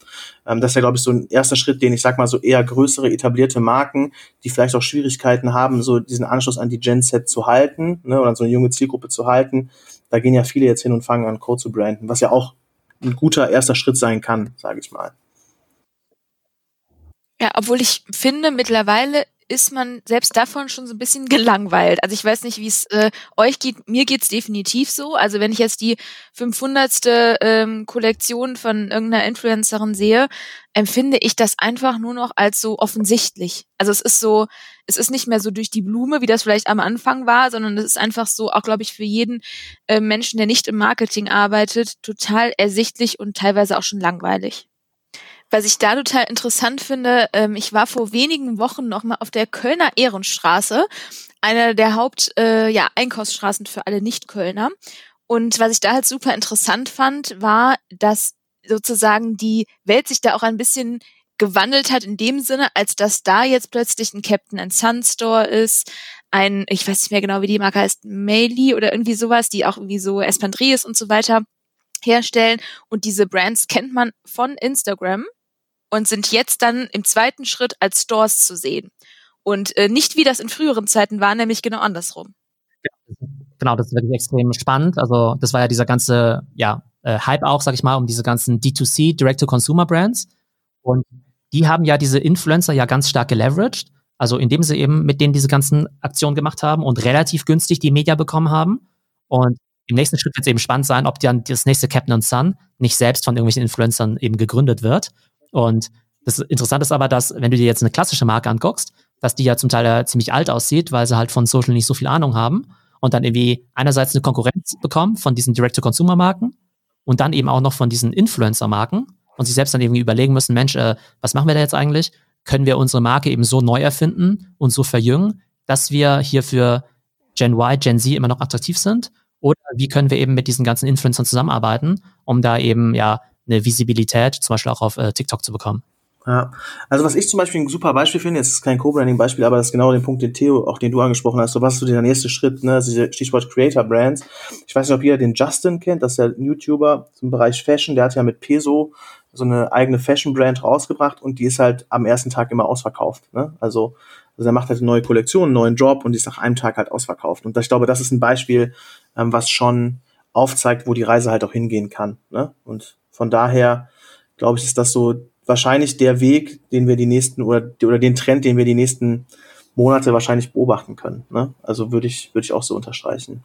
Ähm, das ist ja, glaube ich, so ein erster Schritt, den ich sag mal so eher größere etablierte Marken, die vielleicht auch Schwierigkeiten haben, so diesen Anschluss an die Gen-Set zu halten ne? oder so eine junge Zielgruppe zu halten. Da gehen ja viele jetzt hin und fangen an, Code zu branden, was ja auch ein guter erster Schritt sein kann, sage ich mal.
Ja, obwohl ich finde, mittlerweile ist man selbst davon schon so ein bisschen gelangweilt. Also ich weiß nicht, wie es äh, euch geht. Mir geht's definitiv so. Also wenn ich jetzt die 500. Ähm, Kollektion von irgendeiner Influencerin sehe, empfinde ich das einfach nur noch als so offensichtlich. Also es ist so, es ist nicht mehr so durch die Blume, wie das vielleicht am Anfang war, sondern es ist einfach so, auch glaube ich für jeden äh, Menschen, der nicht im Marketing arbeitet, total ersichtlich und teilweise auch schon langweilig. Was ich da total interessant finde, ähm, ich war vor wenigen Wochen noch mal auf der Kölner Ehrenstraße, einer der Haupt äh, ja, Einkaufsstraßen für alle Nicht-Kölner. Und was ich da halt super interessant fand, war, dass sozusagen die Welt sich da auch ein bisschen gewandelt hat in dem Sinne, als dass da jetzt plötzlich ein Captain and Sun Store ist, ein, ich weiß nicht mehr genau, wie die Marke heißt, Meili oder irgendwie sowas, die auch irgendwie so Espandrilles und so weiter herstellen. Und diese Brands kennt man von Instagram und sind jetzt dann im zweiten Schritt als Stores zu sehen. Und äh, nicht wie das in früheren Zeiten war, nämlich genau andersrum.
Genau, das ist wirklich extrem spannend. Also das war ja dieser ganze, ja, äh, Hype auch, sag ich mal, um diese ganzen D2C, Direct-to-Consumer-Brands. Und die haben ja diese Influencer ja ganz stark geleveraged. Also indem sie eben mit denen diese ganzen Aktionen gemacht haben und relativ günstig die Media bekommen haben. Und im nächsten Schritt wird es eben spannend sein, ob dann das nächste Captain Sun nicht selbst von irgendwelchen Influencern eben gegründet wird und das Interessante ist aber, dass, wenn du dir jetzt eine klassische Marke anguckst, dass die ja zum Teil ja ziemlich alt aussieht, weil sie halt von Social nicht so viel Ahnung haben und dann irgendwie einerseits eine Konkurrenz bekommen von diesen Direct-to-Consumer-Marken und dann eben auch noch von diesen Influencer-Marken und sich selbst dann irgendwie überlegen müssen, Mensch, äh, was machen wir da jetzt eigentlich? Können wir unsere Marke eben so neu erfinden und so verjüngen, dass wir hier für Gen Y, Gen Z immer noch attraktiv sind? Oder wie können wir eben mit diesen ganzen Influencern zusammenarbeiten, um da eben ja eine Visibilität, zum Beispiel auch auf äh, TikTok zu bekommen.
Ja, also was ich zum Beispiel ein super Beispiel finde, jetzt ist kein Co-Branding-Beispiel, aber das ist genau der Punkt, den Theo, auch den du angesprochen hast, so was ist so der nächste Schritt, ne, diese Stichwort Creator Brands. Ich weiß nicht, ob ihr den Justin kennt, das ist ein YouTuber im Bereich Fashion, der hat ja mit Peso so eine eigene Fashion-Brand rausgebracht und die ist halt am ersten Tag immer ausverkauft, ne, also, also er macht halt eine neue Kollektion, einen neuen Job und die ist nach einem Tag halt ausverkauft. Und ich glaube, das ist ein Beispiel, ähm, was schon aufzeigt, wo die Reise halt auch hingehen kann, ne, und von daher glaube ich, ist das so wahrscheinlich der Weg, den wir die nächsten oder, oder den Trend, den wir die nächsten Monate wahrscheinlich beobachten können. Ne? Also würde ich, würde ich auch so unterstreichen.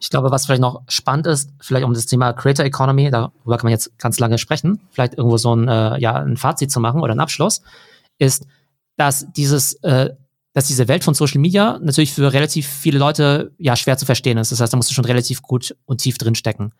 Ich glaube, was vielleicht noch spannend ist, vielleicht um das Thema Creator Economy, darüber kann man jetzt ganz lange sprechen, vielleicht irgendwo so ein, äh, ja, ein Fazit zu machen oder einen Abschluss, ist, dass dieses, äh, dass diese Welt von Social Media natürlich für relativ viele Leute ja schwer zu verstehen ist. Das heißt, da musst du schon relativ gut und tief drin stecken.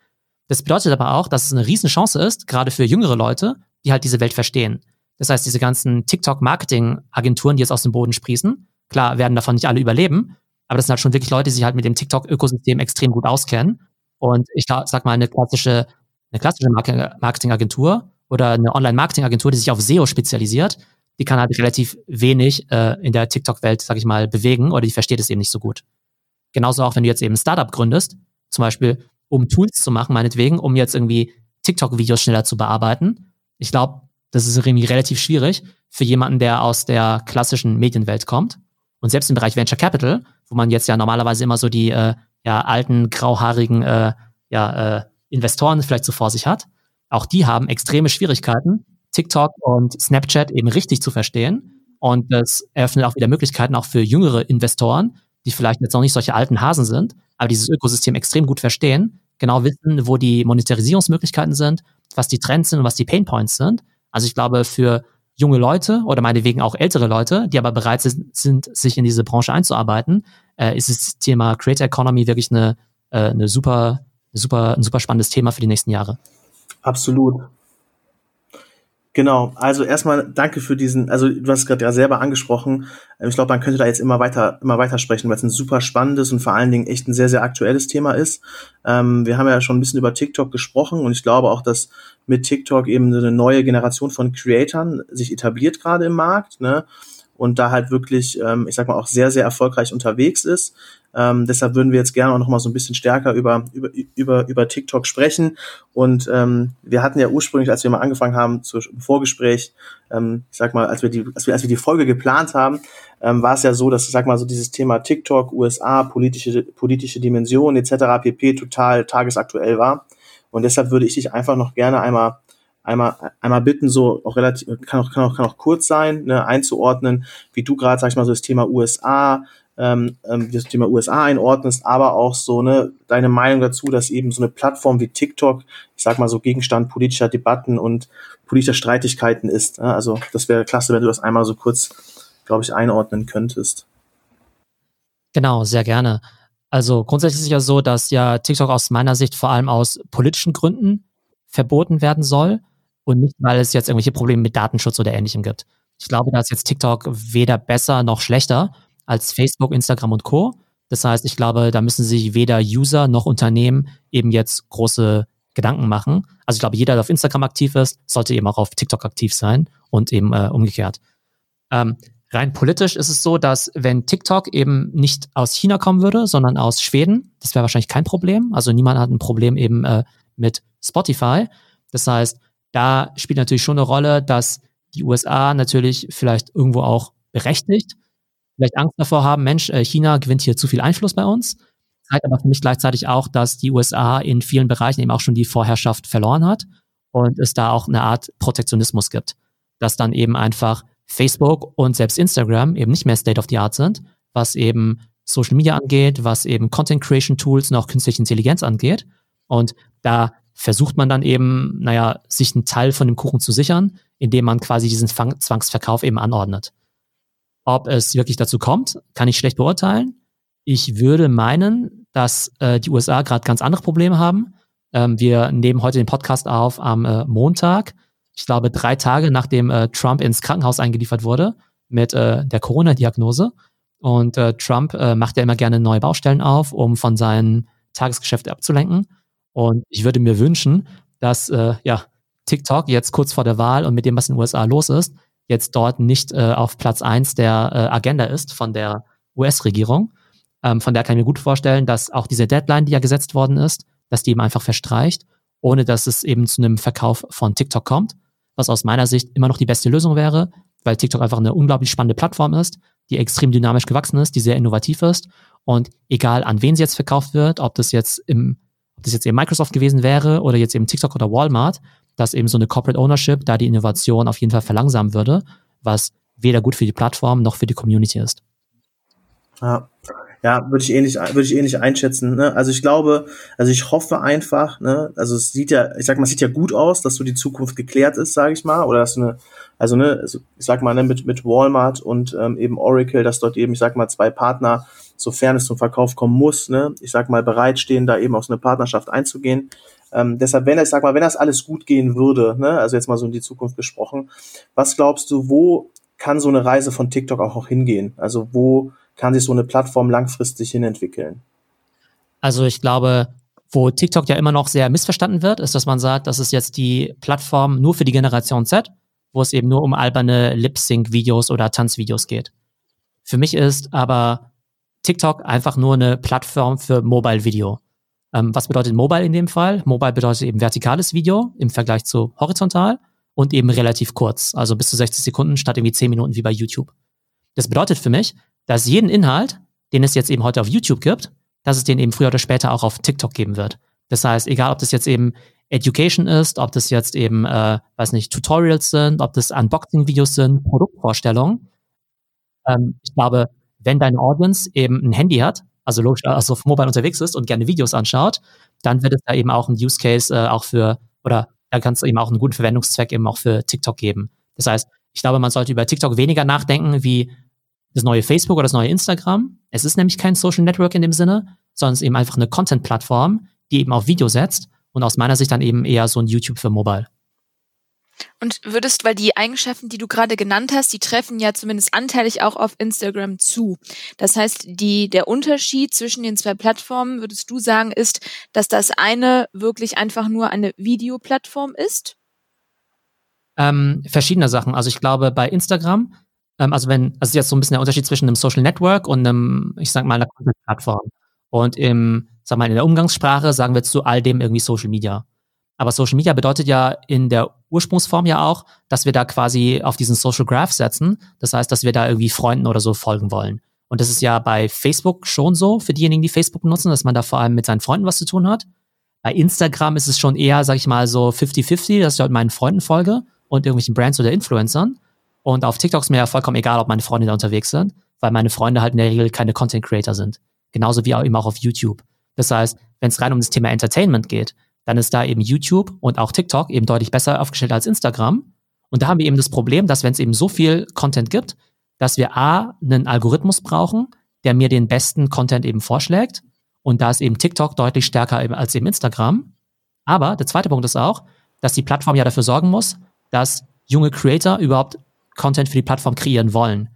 Das bedeutet aber auch, dass es eine Riesenchance ist, gerade für jüngere Leute, die halt diese Welt verstehen. Das heißt, diese ganzen TikTok-Marketing-Agenturen, die jetzt aus dem Boden sprießen, klar werden davon nicht alle überleben, aber das sind halt schon wirklich Leute, die sich halt mit dem TikTok-Ökosystem extrem gut auskennen. Und ich sag mal, eine klassische, eine klassische Marketing-Agentur oder eine Online-Marketing-Agentur, die sich auf SEO spezialisiert, die kann halt relativ wenig äh, in der TikTok-Welt, sag ich mal, bewegen oder die versteht es eben nicht so gut. Genauso auch, wenn du jetzt eben ein Startup gründest, zum Beispiel um Tools zu machen, meinetwegen, um jetzt irgendwie TikTok-Videos schneller zu bearbeiten. Ich glaube, das ist irgendwie relativ schwierig für jemanden, der aus der klassischen Medienwelt kommt. Und selbst im Bereich Venture Capital, wo man jetzt ja normalerweise immer so die äh, ja, alten, grauhaarigen äh, ja, äh, Investoren vielleicht so vor sich hat, auch die haben extreme Schwierigkeiten, TikTok und Snapchat eben richtig zu verstehen. Und das eröffnet auch wieder Möglichkeiten auch für jüngere Investoren, die vielleicht jetzt noch nicht solche alten Hasen sind, aber dieses Ökosystem extrem gut verstehen, genau wissen, wo die Monetarisierungsmöglichkeiten sind, was die Trends sind und was die Painpoints sind. Also ich glaube, für junge Leute oder meinetwegen auch ältere Leute, die aber bereit sind, sich in diese Branche einzuarbeiten, äh, ist das Thema Creator Economy wirklich eine, äh, eine super, super, ein super spannendes Thema für die nächsten Jahre.
Absolut. Genau, also erstmal danke für diesen, also du hast es gerade ja selber angesprochen. Ähm, ich glaube, man könnte da jetzt immer weiter, immer weiter sprechen, weil es ein super spannendes und vor allen Dingen echt ein sehr, sehr aktuelles Thema ist. Ähm, wir haben ja schon ein bisschen über TikTok gesprochen und ich glaube auch, dass mit TikTok eben eine neue Generation von Creatoren sich etabliert gerade im Markt, ne? Und da halt wirklich, ähm, ich sag mal, auch sehr, sehr erfolgreich unterwegs ist. Ähm, deshalb würden wir jetzt gerne auch noch mal so ein bisschen stärker über, über, über, über TikTok sprechen. Und ähm, wir hatten ja ursprünglich, als wir mal angefangen haben, zu, im Vorgespräch, ähm, ich sag mal, als wir die, als wir, als wir die Folge geplant haben, ähm, war es ja so, dass, ich sag mal, so dieses Thema TikTok, USA, politische, politische Dimension etc. pp. total tagesaktuell war. Und deshalb würde ich dich einfach noch gerne einmal einmal einmal bitten, so auch relativ kann auch kann auch kann auch kurz sein, ne, einzuordnen, wie du gerade sag ich mal so das Thema USA, ähm, ähm, das Thema USA einordnest, aber auch so ne deine Meinung dazu, dass eben so eine Plattform wie TikTok, ich sag mal so Gegenstand politischer Debatten und politischer Streitigkeiten ist. Ja? Also das wäre klasse, wenn du das einmal so kurz, glaube ich, einordnen könntest.
Genau, sehr gerne. Also grundsätzlich ist es ja so, dass ja TikTok aus meiner Sicht vor allem aus politischen Gründen verboten werden soll und nicht, weil es jetzt irgendwelche Probleme mit Datenschutz oder ähnlichem gibt. Ich glaube, da ist jetzt TikTok weder besser noch schlechter als Facebook, Instagram und Co. Das heißt, ich glaube, da müssen sich weder User noch Unternehmen eben jetzt große Gedanken machen. Also ich glaube, jeder, der auf Instagram aktiv ist, sollte eben auch auf TikTok aktiv sein und eben äh, umgekehrt. Ähm, rein politisch ist es so, dass wenn TikTok eben nicht aus China kommen würde, sondern aus Schweden, das wäre wahrscheinlich kein Problem. Also niemand hat ein Problem eben äh, mit Spotify. Das heißt, da spielt natürlich schon eine Rolle, dass die USA natürlich vielleicht irgendwo auch berechtigt, vielleicht Angst davor haben, Mensch, äh, China gewinnt hier zu viel Einfluss bei uns. Zeigt aber für mich gleichzeitig auch, dass die USA in vielen Bereichen eben auch schon die Vorherrschaft verloren hat und es da auch eine Art Protektionismus gibt, dass dann eben einfach Facebook und selbst Instagram eben nicht mehr State of the Art sind, was eben Social Media angeht, was eben Content Creation Tools und auch künstliche Intelligenz angeht. Und da versucht man dann eben, naja, sich einen Teil von dem Kuchen zu sichern, indem man quasi diesen Zwangsverkauf eben anordnet. Ob es wirklich dazu kommt, kann ich schlecht beurteilen. Ich würde meinen, dass äh, die USA gerade ganz andere Probleme haben. Ähm, wir nehmen heute den Podcast auf am äh, Montag. Ich glaube, drei Tage nachdem äh, Trump ins Krankenhaus eingeliefert wurde mit äh, der Corona-Diagnose. Und äh, Trump äh, macht ja immer gerne neue Baustellen auf, um von seinen Tagesgeschäften abzulenken. Und ich würde mir wünschen, dass äh, ja, TikTok jetzt kurz vor der Wahl und mit dem, was in den USA los ist, jetzt dort nicht äh, auf Platz eins der äh, Agenda ist von der US-Regierung. Ähm, von der kann ich mir gut vorstellen, dass auch diese Deadline, die ja gesetzt worden ist, dass die eben einfach verstreicht, ohne dass es eben zu einem Verkauf von TikTok kommt, was aus meiner Sicht immer noch die beste Lösung wäre, weil TikTok einfach eine unglaublich spannende Plattform ist, die extrem dynamisch gewachsen ist, die sehr innovativ ist und egal an wen sie jetzt verkauft wird, ob das jetzt im ob das jetzt eben Microsoft gewesen wäre oder jetzt eben TikTok oder Walmart, dass eben so eine Corporate Ownership da die Innovation auf jeden Fall verlangsamen würde, was weder gut für die Plattform noch für die Community ist.
Ja, ja, würde ich ähnlich, würde ich ähnlich einschätzen. Ne? Also ich glaube, also ich hoffe einfach, ne, also es sieht ja, ich sag mal, es sieht ja gut aus, dass so die Zukunft geklärt ist, sage ich mal, oder dass eine, also ne, ich sag mal, ne, mit mit Walmart und ähm, eben Oracle, dass dort eben, ich sag mal, zwei Partner sofern es zum Verkauf kommen muss, ne, ich sag mal, bereitstehen, da eben aus einer Partnerschaft einzugehen. Ähm, deshalb, wenn ich sag mal, wenn das alles gut gehen würde, ne, also jetzt mal so in die Zukunft gesprochen, was glaubst du, wo kann so eine Reise von TikTok auch, auch hingehen? Also wo kann sich so eine Plattform langfristig hinentwickeln?
Also ich glaube, wo TikTok ja immer noch sehr missverstanden wird, ist, dass man sagt, das ist jetzt die Plattform nur für die Generation Z, wo es eben nur um alberne Lip-Sync-Videos oder Tanzvideos geht. Für mich ist aber TikTok einfach nur eine Plattform für Mobile Video. Ähm, was bedeutet Mobile in dem Fall? Mobile bedeutet eben vertikales Video im Vergleich zu horizontal und eben relativ kurz, also bis zu 60 Sekunden statt irgendwie 10 Minuten wie bei YouTube. Das bedeutet für mich, dass jeden Inhalt, den es jetzt eben heute auf YouTube gibt, dass es den eben früher oder später auch auf TikTok geben wird. Das heißt, egal ob das jetzt eben Education ist, ob das jetzt eben, äh, weiß nicht, Tutorials sind, ob das Unboxing-Videos sind, Produktvorstellungen. Ähm, ich glaube, wenn deine Audience eben ein Handy hat, also logisch, also auf Mobile unterwegs ist und gerne Videos anschaut, dann wird es da eben auch ein Use Case äh, auch für, oder da kannst du eben auch einen guten Verwendungszweck eben auch für TikTok geben. Das heißt, ich glaube, man sollte über TikTok weniger nachdenken wie das neue Facebook oder das neue Instagram. Es ist nämlich kein Social Network in dem Sinne, sondern es ist eben einfach eine Content-Plattform, die eben auf Video setzt und aus meiner Sicht dann eben eher so ein YouTube für Mobile.
Und würdest, weil die Eigenschaften, die du gerade genannt hast, die treffen ja zumindest anteilig auch auf Instagram zu. Das heißt, die, der Unterschied zwischen den zwei Plattformen, würdest du sagen, ist, dass das eine wirklich einfach nur eine Videoplattform ist?
Ähm, verschiedene Sachen. Also ich glaube, bei Instagram, ähm, also wenn, also jetzt so ein bisschen der Unterschied zwischen einem Social Network und einem, ich sag mal, einer Content-Plattform. Und im, sag mal, in der Umgangssprache sagen wir zu all dem irgendwie Social Media. Aber Social Media bedeutet ja in der Ursprungsform ja auch, dass wir da quasi auf diesen Social Graph setzen. Das heißt, dass wir da irgendwie Freunden oder so folgen wollen. Und das ist ja bei Facebook schon so, für diejenigen, die Facebook benutzen, dass man da vor allem mit seinen Freunden was zu tun hat. Bei Instagram ist es schon eher, sag ich mal, so 50-50, dass ich halt meinen Freunden folge und irgendwelchen Brands oder Influencern. Und auf TikTok ist mir ja vollkommen egal, ob meine Freunde da unterwegs sind, weil meine Freunde halt in der Regel keine Content Creator sind. Genauso wie auch eben auch auf YouTube. Das heißt, wenn es rein um das Thema Entertainment geht, dann ist da eben YouTube und auch TikTok eben deutlich besser aufgestellt als Instagram. Und da haben wir eben das Problem, dass wenn es eben so viel Content gibt, dass wir A, einen Algorithmus brauchen, der mir den besten Content eben vorschlägt. Und da ist eben TikTok deutlich stärker als eben Instagram. Aber der zweite Punkt ist auch, dass die Plattform ja dafür sorgen muss, dass junge Creator überhaupt Content für die Plattform kreieren wollen.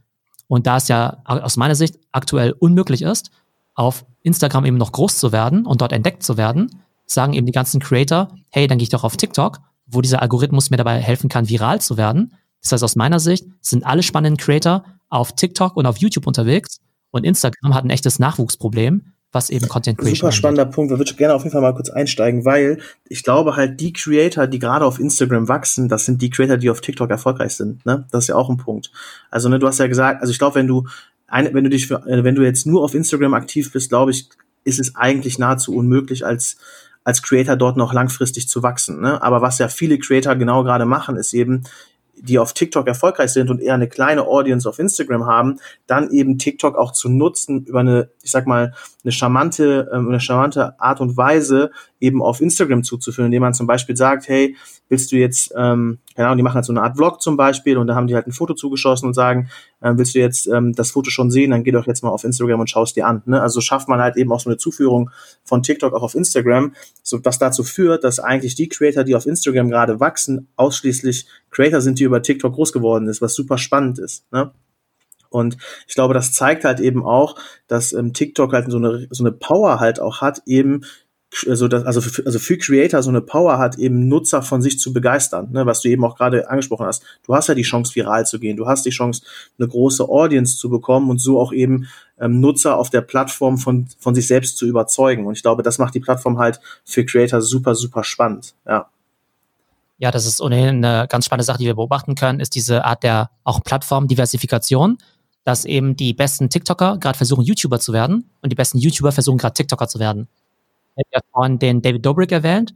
Und da es ja aus meiner Sicht aktuell unmöglich ist, auf Instagram eben noch groß zu werden und dort entdeckt zu werden, sagen eben die ganzen Creator, hey, dann gehe ich doch auf TikTok, wo dieser Algorithmus mir dabei helfen kann, viral zu werden. Das heißt, aus meiner Sicht sind alle spannenden Creator auf TikTok und auf YouTube unterwegs und Instagram hat ein echtes Nachwuchsproblem, was eben Content Creation
Super spannender angeht. Punkt. Da würde ich gerne auf jeden Fall mal kurz einsteigen, weil ich glaube halt, die Creator, die gerade auf Instagram wachsen, das sind die Creator, die auf TikTok erfolgreich sind. Ne? Das ist ja auch ein Punkt. Also, ne, du hast ja gesagt, also ich glaube, wenn du eine, wenn du dich für, äh, wenn du jetzt nur auf Instagram aktiv bist, glaube ich, ist es eigentlich nahezu unmöglich, als als Creator dort noch langfristig zu wachsen. Ne? Aber was ja viele Creator genau gerade machen, ist eben die auf TikTok erfolgreich sind und eher eine kleine Audience auf Instagram haben, dann eben TikTok auch zu nutzen über eine, ich sag mal, eine charmante, ähm, eine charmante Art und Weise eben auf Instagram zuzuführen, indem man zum Beispiel sagt, hey, willst du jetzt, ähm, keine Ahnung, die machen halt so eine Art Vlog zum Beispiel und da haben die halt ein Foto zugeschossen und sagen, äh, willst du jetzt ähm, das Foto schon sehen, dann geh doch jetzt mal auf Instagram und schaust dir an. Ne? Also schafft man halt eben auch so eine Zuführung von TikTok auch auf Instagram, so was dazu führt, dass eigentlich die Creator, die auf Instagram gerade wachsen, ausschließlich Creator sind, die über TikTok groß geworden ist, was super spannend ist. Ne? Und ich glaube, das zeigt halt eben auch, dass ähm, TikTok halt so eine, so eine Power halt auch hat, eben also, das, also, für, also für Creator so eine Power hat, eben Nutzer von sich zu begeistern, ne, was du eben auch gerade angesprochen hast. Du hast ja die Chance, viral zu gehen, du hast die Chance, eine große Audience zu bekommen und so auch eben ähm, Nutzer auf der Plattform von, von sich selbst zu überzeugen. Und ich glaube, das macht die Plattform halt für Creator super, super spannend, ja.
Ja, das ist ohnehin eine ganz spannende Sache, die wir beobachten können, ist diese Art der auch Plattformdiversifikation dass eben die besten TikToker gerade versuchen, YouTuber zu werden und die besten YouTuber versuchen gerade TikToker zu werden. Ja vorhin den David Dobrik erwähnt,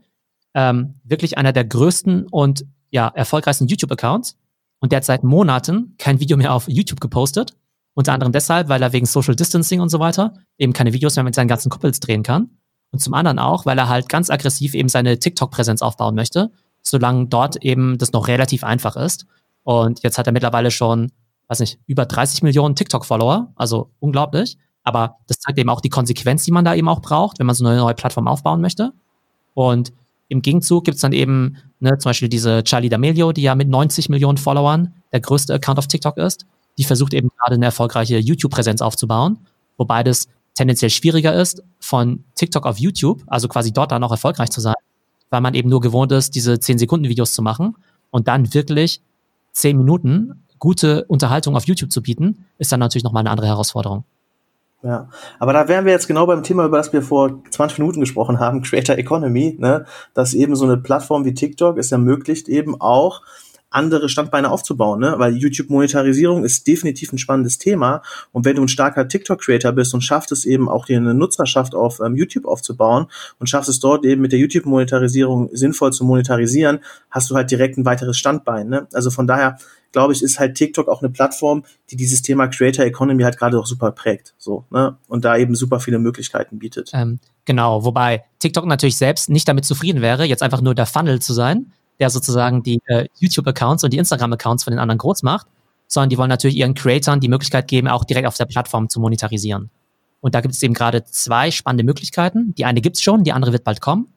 ähm, wirklich einer der größten und ja, erfolgreichsten YouTube-Accounts und der hat seit Monaten kein Video mehr auf YouTube gepostet. Unter anderem deshalb, weil er wegen Social Distancing und so weiter eben keine Videos mehr mit seinen ganzen Kuppels drehen kann. Und zum anderen auch, weil er halt ganz aggressiv eben seine TikTok-Präsenz aufbauen möchte, solange dort eben das noch relativ einfach ist. Und jetzt hat er mittlerweile schon weiß nicht, über 30 Millionen TikTok-Follower, also unglaublich. Aber das zeigt eben auch die Konsequenz, die man da eben auch braucht, wenn man so eine neue Plattform aufbauen möchte. Und im Gegenzug gibt's dann eben ne, zum Beispiel diese Charlie D'Amelio, die ja mit 90 Millionen Followern der größte Account auf TikTok ist. Die versucht eben gerade eine erfolgreiche YouTube-Präsenz aufzubauen, wobei das tendenziell schwieriger ist, von TikTok auf YouTube, also quasi dort dann auch erfolgreich zu sein, weil man eben nur gewohnt ist, diese 10-Sekunden-Videos zu machen und dann wirklich 10 Minuten gute Unterhaltung auf YouTube zu bieten, ist dann natürlich nochmal eine andere Herausforderung.
Ja, aber da wären wir jetzt genau beim Thema, über das wir vor 20 Minuten gesprochen haben, Creator Economy, ne? dass eben so eine Plattform wie TikTok es ermöglicht, eben auch andere Standbeine aufzubauen, ne? Weil YouTube-Monetarisierung ist definitiv ein spannendes Thema. Und wenn du ein starker TikTok-Creator bist und schaffst es eben auch dir eine Nutzerschaft auf ähm, YouTube aufzubauen und schaffst es dort eben mit der YouTube-Monetarisierung sinnvoll zu monetarisieren, hast du halt direkt ein weiteres Standbein. Ne? Also von daher glaube ich, ist halt TikTok auch eine Plattform, die dieses Thema Creator Economy halt gerade auch super prägt, so, ne? Und da eben super viele Möglichkeiten bietet.
Ähm, genau, wobei TikTok natürlich selbst nicht damit zufrieden wäre, jetzt einfach nur der Funnel zu sein, der sozusagen die äh, YouTube-Accounts und die Instagram-Accounts von den anderen groß macht, sondern die wollen natürlich ihren Creatoren die Möglichkeit geben, auch direkt auf der Plattform zu monetarisieren. Und da gibt es eben gerade zwei spannende Möglichkeiten. Die eine gibt's schon, die andere wird bald kommen.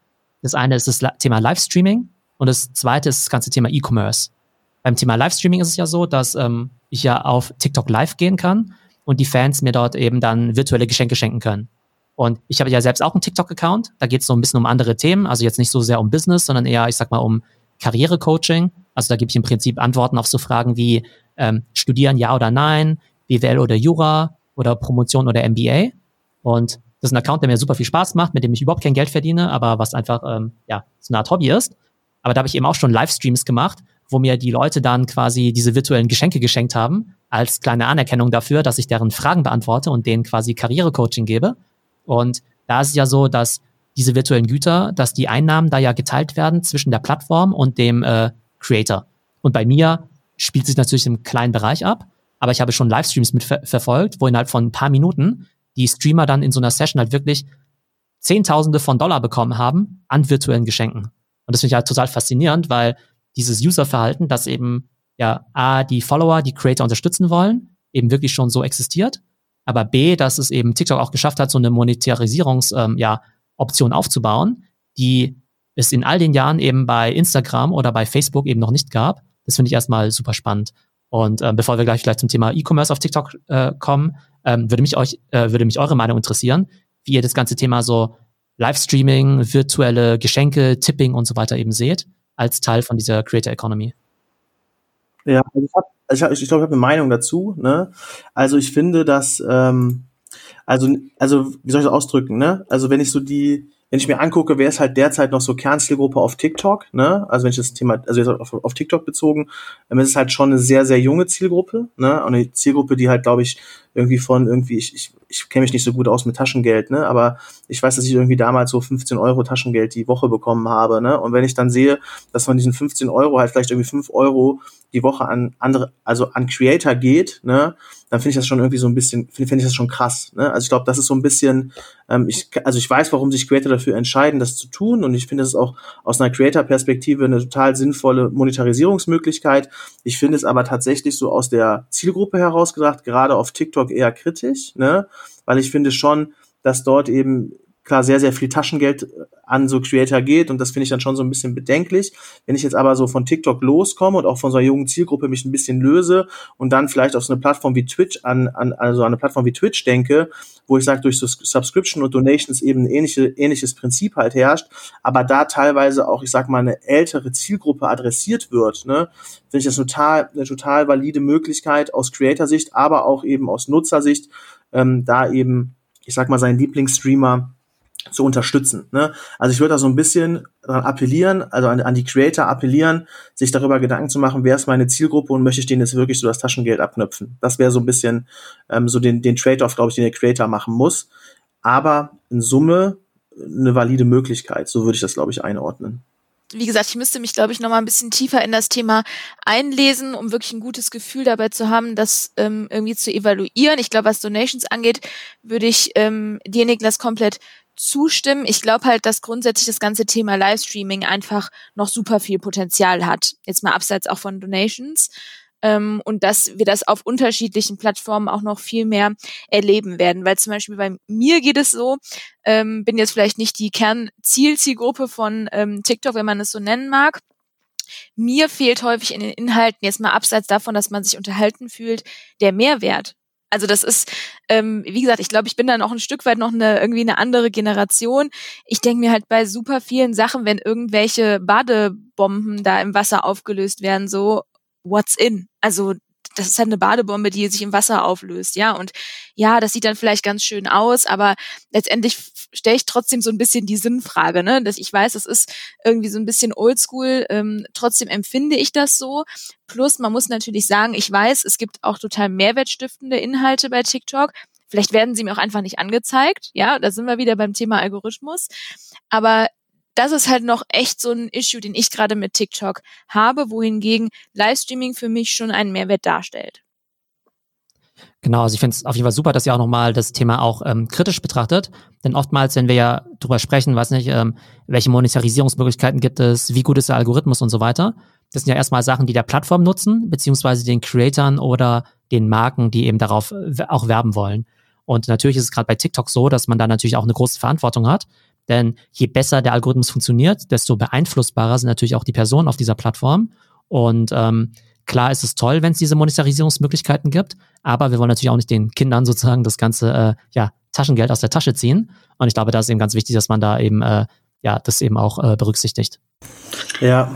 Das eine ist das Thema Livestreaming und das zweite ist das ganze Thema E-Commerce. Beim Thema Livestreaming ist es ja so, dass ähm, ich ja auf TikTok live gehen kann und die Fans mir dort eben dann virtuelle Geschenke schenken können. Und ich habe ja selbst auch einen TikTok-Account. Da geht es so ein bisschen um andere Themen. Also jetzt nicht so sehr um Business, sondern eher, ich sag mal, um Karrierecoaching. Also da gebe ich im Prinzip Antworten auf so Fragen wie ähm, Studieren ja oder nein, BWL oder Jura oder Promotion oder MBA. Und das ist ein Account, der mir super viel Spaß macht, mit dem ich überhaupt kein Geld verdiene, aber was einfach ähm, ja so eine Art Hobby ist. Aber da habe ich eben auch schon Livestreams gemacht, wo mir die Leute dann quasi diese virtuellen Geschenke geschenkt haben, als kleine Anerkennung dafür, dass ich deren Fragen beantworte und denen quasi Karrierecoaching gebe. Und da ist es ja so, dass diese virtuellen Güter, dass die Einnahmen da ja geteilt werden zwischen der Plattform und dem äh, Creator. Und bei mir spielt sich natürlich im kleinen Bereich ab, aber ich habe schon Livestreams mit ver verfolgt, wo innerhalb von ein paar Minuten die Streamer dann in so einer Session halt wirklich Zehntausende von Dollar bekommen haben an virtuellen Geschenken. Und das finde ich halt total faszinierend, weil dieses Userverhalten, das eben ja A, die Follower, die Creator unterstützen wollen, eben wirklich schon so existiert, aber B, dass es eben TikTok auch geschafft hat, so eine Monetarisierungs, ähm, ja, Option aufzubauen, die es in all den Jahren eben bei Instagram oder bei Facebook eben noch nicht gab. Das finde ich erstmal super spannend. Und äh, bevor wir gleich vielleicht zum Thema E-Commerce auf TikTok äh, kommen, ähm, würde mich euch, äh, würde mich eure Meinung interessieren, wie ihr das ganze Thema so Livestreaming, virtuelle Geschenke, Tipping und so weiter eben seht, als Teil von dieser Creator Economy.
Ja, also ich, hab, also ich, ich glaube, ich habe eine Meinung dazu. Ne? Also ich finde, dass, ähm, also, also wie soll ich das ausdrücken? Ne? Also wenn ich so die, wenn ich mir angucke, wer ist halt derzeit noch so Kernzielgruppe auf TikTok, ne? Also wenn ich das Thema, also jetzt auf, auf TikTok bezogen, dann ist es halt schon eine sehr, sehr junge Zielgruppe, ne? Und eine Zielgruppe, die halt, glaube ich, irgendwie von irgendwie, ich, ich, ich kenne mich nicht so gut aus mit Taschengeld, ne? Aber ich weiß, dass ich irgendwie damals so 15 Euro Taschengeld die Woche bekommen habe, ne? Und wenn ich dann sehe, dass von diesen 15 Euro halt vielleicht irgendwie 5 Euro die Woche an andere, also an Creator geht, ne? dann finde ich das schon irgendwie so ein bisschen, finde find ich das schon krass. Ne? Also ich glaube, das ist so ein bisschen, ähm, ich, also ich weiß, warum sich Creator dafür entscheiden, das zu tun. Und ich finde es auch aus einer Creator-Perspektive eine total sinnvolle Monetarisierungsmöglichkeit. Ich finde es aber tatsächlich so aus der Zielgruppe heraus gedacht, gerade auf TikTok eher kritisch, ne? Weil ich finde schon, dass dort eben klar sehr, sehr viel Taschengeld an so Creator geht und das finde ich dann schon so ein bisschen bedenklich. Wenn ich jetzt aber so von TikTok loskomme und auch von so einer jungen Zielgruppe mich ein bisschen löse und dann vielleicht auf so eine Plattform wie Twitch an, an also an eine Plattform wie Twitch denke, wo ich sage, durch so Subscription und Donations eben ein ähnliche, ähnliches Prinzip halt herrscht, aber da teilweise auch, ich sag mal, eine ältere Zielgruppe adressiert wird, ne, finde ich das total, eine total valide Möglichkeit aus Creator-Sicht, aber auch eben aus Nutzersicht, ähm, da eben, ich sag mal, seinen Lieblingsstreamer zu unterstützen. Ne? Also ich würde da so ein bisschen daran appellieren, also an, an, die Creator appellieren, sich darüber Gedanken zu machen, wer ist meine Zielgruppe und möchte ich denen jetzt wirklich so das Taschengeld abknöpfen. Das wäre so ein bisschen ähm, so den, den Trade-off, glaube ich, den der Creator machen muss. Aber in Summe eine valide Möglichkeit, so würde ich das, glaube ich, einordnen
wie gesagt, ich müsste mich, glaube ich, noch mal ein bisschen tiefer in das Thema einlesen, um wirklich ein gutes Gefühl dabei zu haben, das ähm, irgendwie zu evaluieren. Ich glaube, was Donations angeht, würde ich ähm, dir, Niklas, komplett zustimmen. Ich glaube halt, dass grundsätzlich das ganze Thema Livestreaming einfach noch super viel Potenzial hat. Jetzt mal abseits auch von Donations. Ähm, und dass wir das auf unterschiedlichen Plattformen auch noch viel mehr erleben werden. Weil zum Beispiel bei mir geht es so, ähm, bin jetzt vielleicht nicht die Kernzielzielgruppe von ähm, TikTok, wenn man es so nennen mag. Mir fehlt häufig in den Inhalten, jetzt mal abseits davon, dass man sich unterhalten fühlt, der Mehrwert. Also das ist, ähm, wie gesagt, ich glaube, ich bin da noch ein Stück weit noch eine irgendwie eine andere Generation. Ich denke mir halt bei super vielen Sachen, wenn irgendwelche Badebomben da im Wasser aufgelöst werden, so what's in? Also das ist halt eine Badebombe, die sich im Wasser auflöst, ja. Und ja, das sieht dann vielleicht ganz schön aus, aber letztendlich stelle ich trotzdem so ein bisschen die Sinnfrage, ne? Dass ich weiß, das ist irgendwie so ein bisschen oldschool, ähm, trotzdem empfinde ich das so. Plus, man muss natürlich sagen, ich weiß, es gibt auch total mehrwertstiftende Inhalte bei TikTok. Vielleicht werden sie mir auch einfach nicht angezeigt. Ja, da sind wir wieder beim Thema Algorithmus. Aber das ist halt noch echt so ein Issue, den ich gerade mit TikTok habe, wohingegen Livestreaming für mich schon einen Mehrwert darstellt.
Genau, also ich finde es auf jeden Fall super, dass ihr auch nochmal das Thema auch ähm, kritisch betrachtet. Denn oftmals, wenn wir ja drüber sprechen, weiß nicht, ähm, welche Monetarisierungsmöglichkeiten gibt es, wie gut ist der Algorithmus und so weiter, das sind ja erstmal Sachen, die der Plattform nutzen, beziehungsweise den Creatoren oder den Marken, die eben darauf auch werben wollen. Und natürlich ist es gerade bei TikTok so, dass man da natürlich auch eine große Verantwortung hat. Denn je besser der Algorithmus funktioniert, desto beeinflussbarer sind natürlich auch die Personen auf dieser Plattform. Und ähm, klar ist es toll, wenn es diese Monetarisierungsmöglichkeiten gibt, aber wir wollen natürlich auch nicht den Kindern sozusagen das ganze äh, ja, Taschengeld aus der Tasche ziehen. Und ich glaube, da ist eben ganz wichtig, dass man da eben äh, ja das eben auch äh, berücksichtigt.
Ja,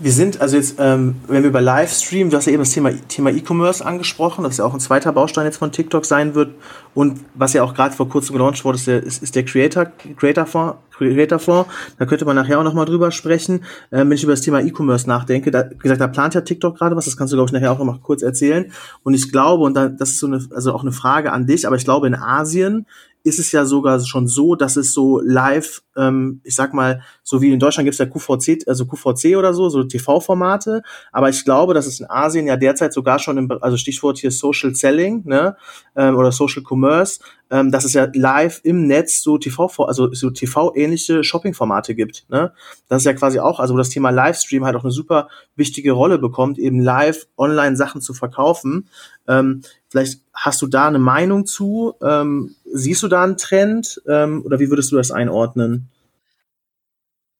wir sind, also jetzt, ähm, wenn wir über Livestream, du hast ja eben das Thema Thema E-Commerce angesprochen, das ja auch ein zweiter Baustein jetzt von TikTok sein wird. Und was ja auch gerade vor kurzem gelauncht wurde, ist der, ist, ist der Creator, Creator Fonds, Creator Fonds. Da könnte man nachher auch nochmal drüber sprechen. Ähm, wenn ich über das Thema E-Commerce nachdenke, da, wie gesagt, da plant ja TikTok gerade was, das kannst du, glaube ich, nachher auch nochmal kurz erzählen. Und ich glaube, und da, das ist so eine, also auch eine Frage an dich, aber ich glaube, in Asien ist es ja sogar schon so, dass es so live, ähm, ich sag mal, so wie in Deutschland gibt es ja QVC, also QVC oder so, so TV-Formate, aber ich glaube, dass es in Asien ja derzeit sogar schon, im, also Stichwort hier Social Selling, ne, ähm, oder Social Commerce, ähm, dass es ja live im Netz so TV, also so TV-ähnliche Shopping-Formate gibt, ne. Das ist ja quasi auch, also wo das Thema Livestream halt auch eine super wichtige Rolle bekommt, eben live online Sachen zu verkaufen. Ähm, vielleicht hast du da eine Meinung zu? Ähm, siehst du da einen Trend ähm, oder wie würdest du das einordnen?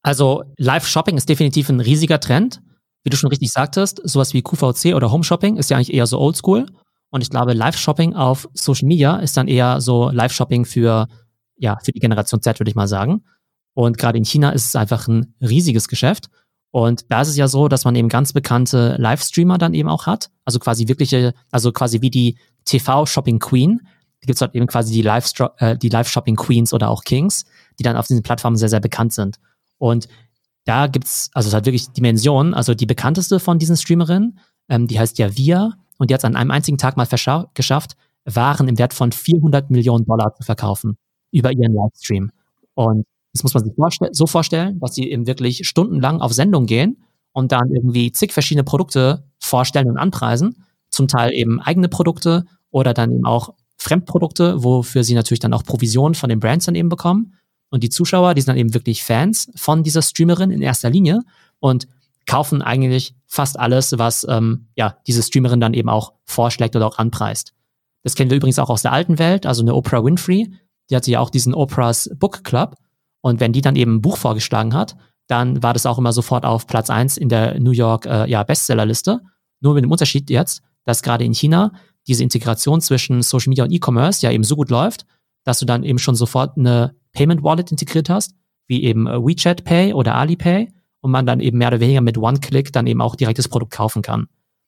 Also Live-Shopping ist definitiv ein riesiger Trend. Wie du schon richtig sagtest, sowas wie QVC oder Home-Shopping ist ja eigentlich eher so oldschool. Und ich glaube, Live-Shopping auf Social Media ist dann eher so Live-Shopping für, ja, für die Generation Z, würde ich mal sagen. Und gerade in China ist es einfach ein riesiges Geschäft. Und da ist es ja so, dass man eben ganz bekannte Livestreamer dann eben auch hat. Also quasi wirkliche, also quasi wie die TV-Shopping Queen. Gibt es dort eben quasi die äh, Live-Shopping Queens oder auch Kings, die dann auf diesen Plattformen sehr, sehr bekannt sind. Und da gibt's, also es hat wirklich Dimensionen. Also die bekannteste von diesen Streamerinnen, ähm, die heißt ja Via und die hat es an einem einzigen Tag mal geschafft, Waren im Wert von 400 Millionen Dollar zu verkaufen über ihren Livestream. Und das muss man sich vorste so vorstellen, dass sie eben wirklich stundenlang auf Sendung gehen und dann irgendwie zig verschiedene Produkte vorstellen und anpreisen. Zum Teil eben eigene Produkte oder dann eben auch Fremdprodukte, wofür sie natürlich dann auch Provisionen von den Brands dann eben bekommen. Und die Zuschauer, die sind dann eben wirklich Fans von dieser Streamerin in erster Linie und kaufen eigentlich fast alles, was ähm, ja diese Streamerin dann eben auch vorschlägt oder auch anpreist. Das kennen wir übrigens auch aus der alten Welt, also eine Oprah Winfrey, die hatte ja auch diesen Oprah's Book Club und wenn die dann eben ein Buch vorgeschlagen hat, dann war das auch immer sofort auf Platz eins in der New York äh, ja, Bestsellerliste. Nur mit dem Unterschied jetzt, dass gerade in China diese Integration zwischen Social Media und E-Commerce ja eben so gut läuft, dass du dann eben schon sofort eine Payment Wallet integriert hast, wie eben äh, WeChat Pay oder Alipay und man dann eben mehr oder weniger mit One-Click dann eben auch direkt das Produkt kaufen kann.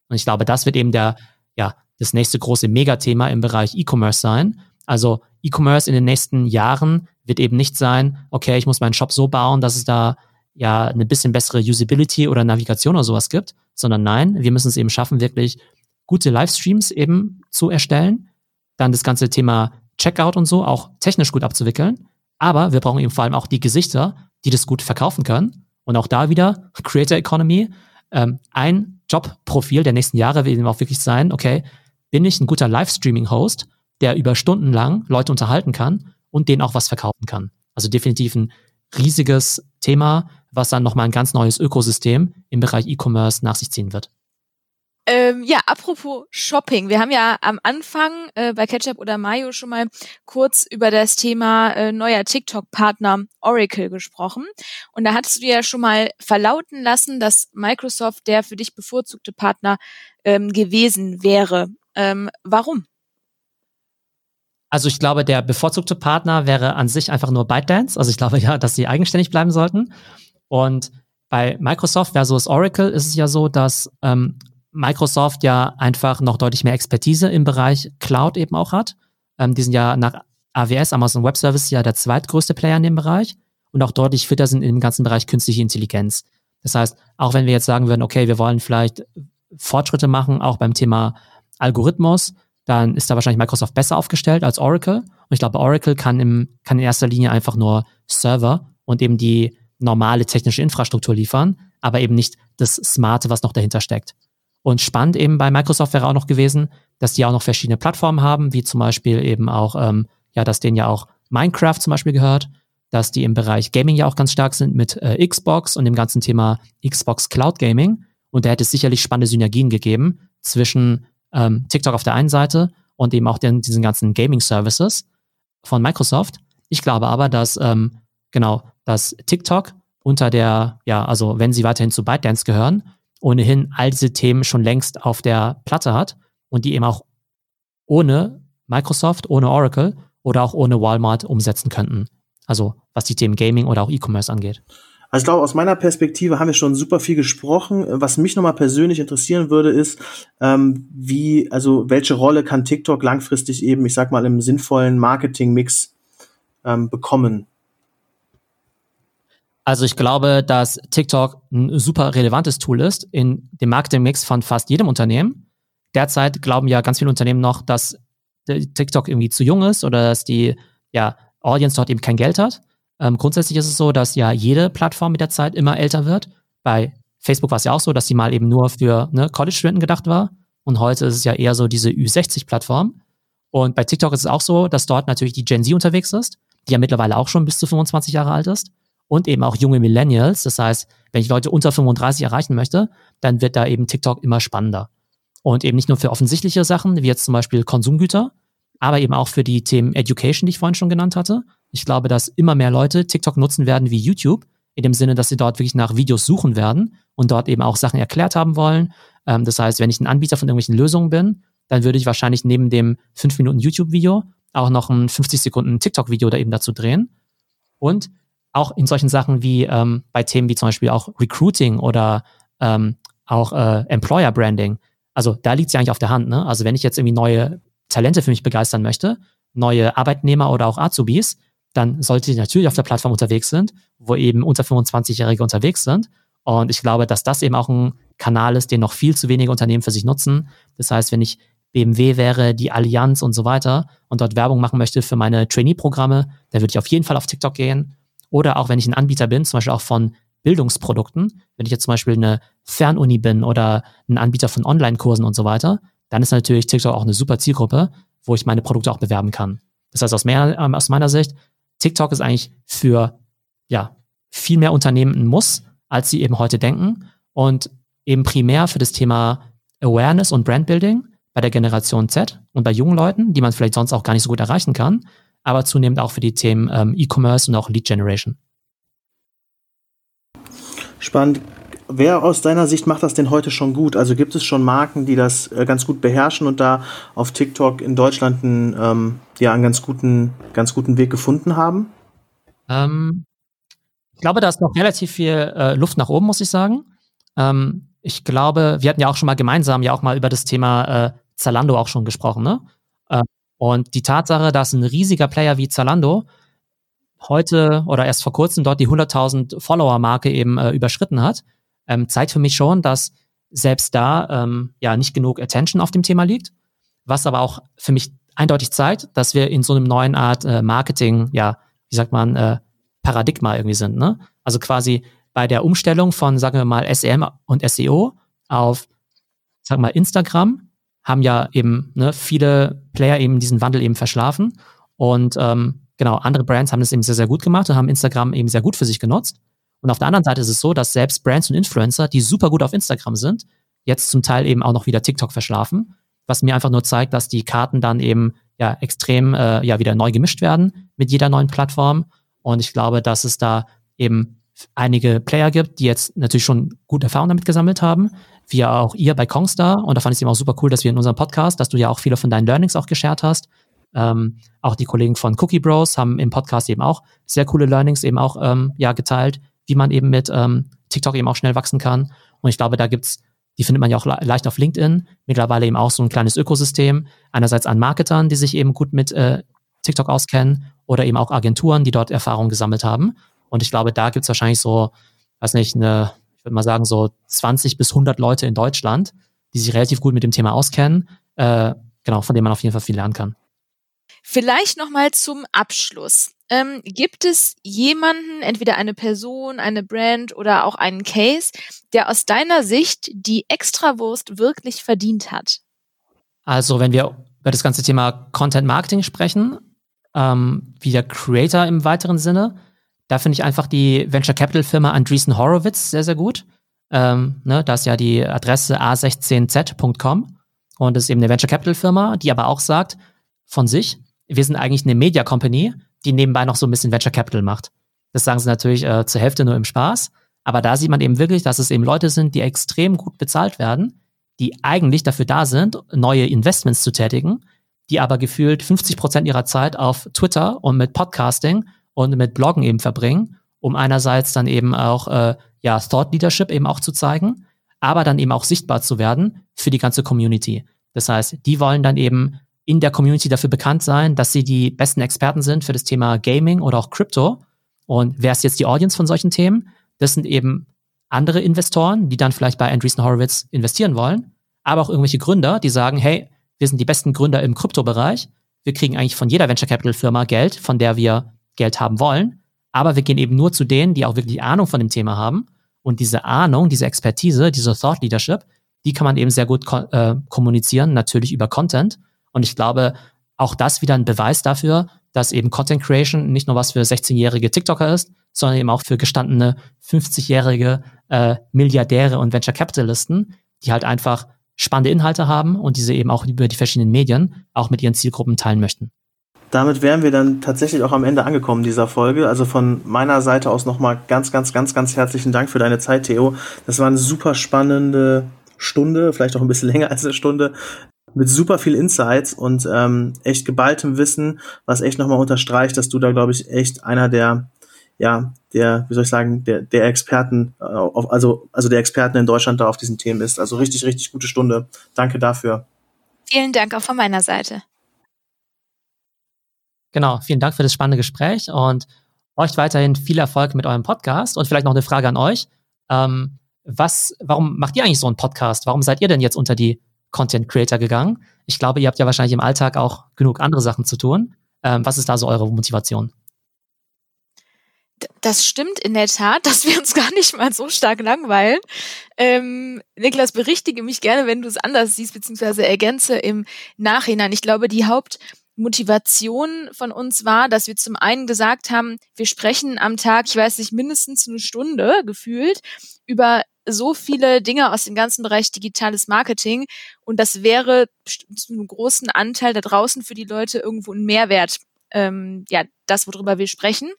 Und ich glaube, das wird eben der, ja, das nächste große Megathema im Bereich E-Commerce sein. Also E-Commerce in den nächsten Jahren wird eben nicht sein, okay, ich muss meinen Shop so bauen, dass es da ja eine bisschen bessere Usability oder Navigation oder sowas gibt, sondern nein, wir müssen es eben schaffen, wirklich gute Livestreams eben zu erstellen, dann das ganze Thema Checkout und so auch technisch gut abzuwickeln, aber wir brauchen eben vor allem auch die Gesichter, die das gut verkaufen können und auch da wieder Creator Economy, ähm, ein Jobprofil der nächsten Jahre wird eben auch wirklich sein, okay, bin ich ein guter Livestreaming-Host, der über Stunden lang Leute unterhalten kann und denen auch was verkaufen kann. Also definitiv ein riesiges Thema, was dann nochmal ein ganz neues Ökosystem im Bereich E-Commerce nach sich ziehen wird.
Ähm, ja, apropos Shopping. Wir haben ja am Anfang äh, bei Ketchup oder Mayo schon mal kurz über das Thema äh, neuer TikTok-Partner Oracle gesprochen. Und da hattest du ja schon mal verlauten lassen, dass Microsoft der für dich bevorzugte Partner ähm, gewesen wäre. Ähm, warum?
Also ich glaube, der bevorzugte Partner wäre an sich einfach nur ByteDance. Also ich glaube ja, dass sie eigenständig bleiben sollten. Und bei Microsoft versus Oracle ist es ja so, dass ähm, Microsoft ja einfach noch deutlich mehr Expertise im Bereich Cloud eben auch hat. Ähm, die sind ja nach AWS, Amazon Web Services, ja der zweitgrößte Player in dem Bereich und auch deutlich fitter sind im ganzen Bereich künstliche Intelligenz. Das heißt, auch wenn wir jetzt sagen würden, okay, wir wollen vielleicht Fortschritte machen, auch beim Thema Algorithmus, dann ist da wahrscheinlich Microsoft besser aufgestellt als Oracle. Und ich glaube, Oracle kann, im, kann in erster Linie einfach nur Server und eben die normale technische Infrastruktur liefern, aber eben nicht das Smarte, was noch dahinter steckt. Und spannend eben bei Microsoft wäre auch noch gewesen, dass die auch noch verschiedene Plattformen haben, wie zum Beispiel eben auch, ähm, ja, dass denen ja auch Minecraft zum Beispiel gehört, dass die im Bereich Gaming ja auch ganz stark sind mit äh, Xbox und dem ganzen Thema Xbox Cloud Gaming. Und da hätte es sicherlich spannende Synergien gegeben zwischen ähm, TikTok auf der einen Seite und eben auch den, diesen ganzen Gaming Services von Microsoft. Ich glaube aber, dass ähm, genau, dass TikTok unter der, ja, also wenn sie weiterhin zu ByteDance gehören, ohnehin all diese Themen schon längst auf der Platte hat und die eben auch ohne Microsoft, ohne Oracle oder auch ohne Walmart umsetzen könnten. Also was die Themen Gaming oder auch E-Commerce angeht.
Also ich glaube, aus meiner Perspektive haben wir schon super viel gesprochen. Was mich nochmal persönlich interessieren würde, ist, ähm, wie, also welche Rolle kann TikTok langfristig eben, ich sag mal, im sinnvollen Marketing-Mix ähm, bekommen?
Also ich glaube, dass TikTok ein super relevantes Tool ist in dem Marketing-Mix von fast jedem Unternehmen. Derzeit glauben ja ganz viele Unternehmen noch, dass TikTok irgendwie zu jung ist oder dass die ja, Audience dort eben kein Geld hat. Ähm, grundsätzlich ist es so, dass ja jede Plattform mit der Zeit immer älter wird. Bei Facebook war es ja auch so, dass die mal eben nur für ne, College-Studenten gedacht war. Und heute ist es ja eher so diese Ü60-Plattform. Und bei TikTok ist es auch so, dass dort natürlich die Gen Z unterwegs ist, die ja mittlerweile auch schon bis zu 25 Jahre alt ist und eben auch junge Millennials. Das heißt, wenn ich Leute unter 35 erreichen möchte, dann wird da eben TikTok immer spannender. Und eben nicht nur für offensichtliche Sachen, wie jetzt zum Beispiel Konsumgüter, aber eben auch für die Themen Education, die ich vorhin schon genannt hatte. Ich glaube, dass immer mehr Leute TikTok nutzen werden wie YouTube, in dem Sinne, dass sie dort wirklich nach Videos suchen werden und dort eben auch Sachen erklärt haben wollen. Ähm, das heißt, wenn ich ein Anbieter von irgendwelchen Lösungen bin, dann würde ich wahrscheinlich neben dem 5 Minuten YouTube-Video auch noch ein 50 Sekunden TikTok-Video da eben dazu drehen. Und auch in solchen Sachen wie ähm, bei Themen wie zum Beispiel auch Recruiting oder ähm, auch äh, Employer Branding. Also da liegt es ja eigentlich auf der Hand. Ne? Also wenn ich jetzt irgendwie neue Talente für mich begeistern möchte, neue Arbeitnehmer oder auch Azubis, dann sollte ich natürlich auf der Plattform unterwegs sind, wo eben unter 25-Jährige unterwegs sind. Und ich glaube, dass das eben auch ein Kanal ist, den noch viel zu wenige Unternehmen für sich nutzen. Das heißt, wenn ich BMW wäre, die Allianz und so weiter und dort Werbung machen möchte für meine Trainee-Programme, dann würde ich auf jeden Fall auf TikTok gehen oder auch wenn ich ein Anbieter bin, zum Beispiel auch von Bildungsprodukten, wenn ich jetzt zum Beispiel eine Fernuni bin oder ein Anbieter von Online-Kursen und so weiter, dann ist natürlich TikTok auch eine super Zielgruppe, wo ich meine Produkte auch bewerben kann. Das heißt, aus, mehr, ähm, aus meiner Sicht, TikTok ist eigentlich für ja, viel mehr Unternehmen ein Muss, als sie eben heute denken und eben primär für das Thema Awareness und Brandbuilding bei der Generation Z und bei jungen Leuten, die man vielleicht sonst auch gar nicht so gut erreichen kann, aber zunehmend auch für die Themen ähm, E-Commerce und auch Lead Generation.
Spannend. Wer aus deiner Sicht macht das denn heute schon gut? Also gibt es schon Marken, die das äh, ganz gut beherrschen und da auf TikTok in Deutschland einen, ähm, ja, einen ganz guten, ganz guten Weg gefunden haben?
Ähm, ich glaube, da ist noch relativ viel äh, Luft nach oben, muss ich sagen. Ähm, ich glaube, wir hatten ja auch schon mal gemeinsam ja auch mal über das Thema äh, Zalando auch schon gesprochen, ne? Und die Tatsache, dass ein riesiger Player wie Zalando heute oder erst vor kurzem dort die 100.000 Follower-Marke eben äh, überschritten hat, ähm, zeigt für mich schon, dass selbst da ähm, ja nicht genug Attention auf dem Thema liegt, was aber auch für mich eindeutig zeigt, dass wir in so einem neuen Art äh, Marketing, ja, wie sagt man, äh, Paradigma irgendwie sind. Ne? Also quasi bei der Umstellung von, sagen wir mal, SEM und SEO auf, sagen wir mal, Instagram haben ja eben ne, viele Player eben diesen Wandel eben verschlafen. Und ähm, genau, andere Brands haben das eben sehr, sehr gut gemacht und haben Instagram eben sehr gut für sich genutzt. Und auf der anderen Seite ist es so, dass selbst Brands und Influencer, die super gut auf Instagram sind, jetzt zum Teil eben auch noch wieder TikTok verschlafen, was mir einfach nur zeigt, dass die Karten dann eben ja extrem äh, ja wieder neu gemischt werden mit jeder neuen Plattform. Und ich glaube, dass es da eben einige Player gibt, die jetzt natürlich schon gute Erfahrungen damit gesammelt haben, wie auch ihr bei Kongstar. Und da fand ich es eben auch super cool, dass wir in unserem Podcast, dass du ja auch viele von deinen Learnings auch geshared hast. Ähm, auch die Kollegen von Cookie Bros haben im Podcast eben auch sehr coole Learnings eben auch ähm, ja geteilt, wie man eben mit ähm, TikTok eben auch schnell wachsen kann. Und ich glaube, da gibt's Die findet man ja auch le leicht auf LinkedIn. Mittlerweile eben auch so ein kleines Ökosystem. Einerseits an Marketern, die sich eben gut mit äh, TikTok auskennen oder eben auch Agenturen, die dort Erfahrung gesammelt haben. Und ich glaube, da gibt's wahrscheinlich so, weiß nicht, eine, würde mal sagen, so 20 bis 100 Leute in Deutschland, die sich relativ gut mit dem Thema auskennen. Äh, genau, von denen man auf jeden Fall viel lernen kann.
Vielleicht nochmal zum Abschluss. Ähm, gibt es jemanden, entweder eine Person, eine Brand oder auch einen Case, der aus deiner Sicht die Extrawurst wirklich verdient hat?
Also, wenn wir über das ganze Thema Content Marketing sprechen, ähm, wie der Creator im weiteren Sinne, da finde ich einfach die Venture Capital Firma Andreessen Horowitz sehr, sehr gut. Ähm, ne, da ist ja die Adresse a16z.com und das ist eben eine Venture Capital Firma, die aber auch sagt von sich, wir sind eigentlich eine Media Company, die nebenbei noch so ein bisschen Venture Capital macht. Das sagen sie natürlich äh, zur Hälfte nur im Spaß. Aber da sieht man eben wirklich, dass es eben Leute sind, die extrem gut bezahlt werden, die eigentlich dafür da sind, neue Investments zu tätigen, die aber gefühlt 50 Prozent ihrer Zeit auf Twitter und mit Podcasting und mit Bloggen eben verbringen, um einerseits dann eben auch äh, ja Thought Leadership eben auch zu zeigen, aber dann eben auch sichtbar zu werden für die ganze Community. Das heißt, die wollen dann eben in der Community dafür bekannt sein, dass sie die besten Experten sind für das Thema Gaming oder auch Crypto. Und wer ist jetzt die Audience von solchen Themen? Das sind eben andere Investoren, die dann vielleicht bei Andreessen Horowitz investieren wollen, aber auch irgendwelche Gründer, die sagen, hey, wir sind die besten Gründer im Kryptobereich. Wir kriegen eigentlich von jeder Venture Capital Firma Geld, von der wir Geld haben wollen. Aber wir gehen eben nur zu denen, die auch wirklich Ahnung von dem Thema haben. Und diese Ahnung, diese Expertise, diese Thought Leadership, die kann man eben sehr gut ko äh, kommunizieren, natürlich über Content. Und ich glaube, auch das wieder ein Beweis dafür, dass eben Content Creation nicht nur was für 16-jährige TikToker ist, sondern eben auch für gestandene 50-jährige äh, Milliardäre und Venture Capitalisten, die halt einfach spannende Inhalte haben und diese eben auch über die verschiedenen Medien auch mit ihren Zielgruppen teilen möchten.
Damit wären wir dann tatsächlich auch am Ende angekommen dieser Folge. Also von meiner Seite aus nochmal ganz, ganz, ganz, ganz herzlichen Dank für deine Zeit, Theo. Das war eine super spannende Stunde, vielleicht auch ein bisschen länger als eine Stunde mit super viel Insights und ähm, echt geballtem Wissen, was echt nochmal unterstreicht, dass du da, glaube ich, echt einer der, ja, der, wie soll ich sagen, der, der Experten, äh, auf, also, also der Experten in Deutschland da auf diesen Themen ist. Also richtig, richtig gute Stunde. Danke dafür.
Vielen Dank auch von meiner Seite.
Genau, vielen Dank für das spannende Gespräch und euch weiterhin viel Erfolg mit eurem Podcast und vielleicht noch eine Frage an euch. Ähm, was, warum macht ihr eigentlich so einen Podcast? Warum seid ihr denn jetzt unter die Content Creator gegangen. Ich glaube, ihr habt ja wahrscheinlich im Alltag auch genug andere Sachen zu tun. Ähm, was ist da so eure Motivation?
Das stimmt in der Tat, dass wir uns gar nicht mal so stark langweilen. Ähm, Niklas, berichtige mich gerne, wenn du es anders siehst, beziehungsweise ergänze im Nachhinein. Ich glaube, die Hauptmotivation von uns war, dass wir zum einen gesagt haben, wir sprechen am Tag, ich weiß nicht, mindestens eine Stunde gefühlt über so viele Dinge aus dem ganzen Bereich digitales Marketing und das wäre zu einem großen Anteil da draußen für die Leute irgendwo ein Mehrwert, ähm, ja, das, worüber wir sprechen.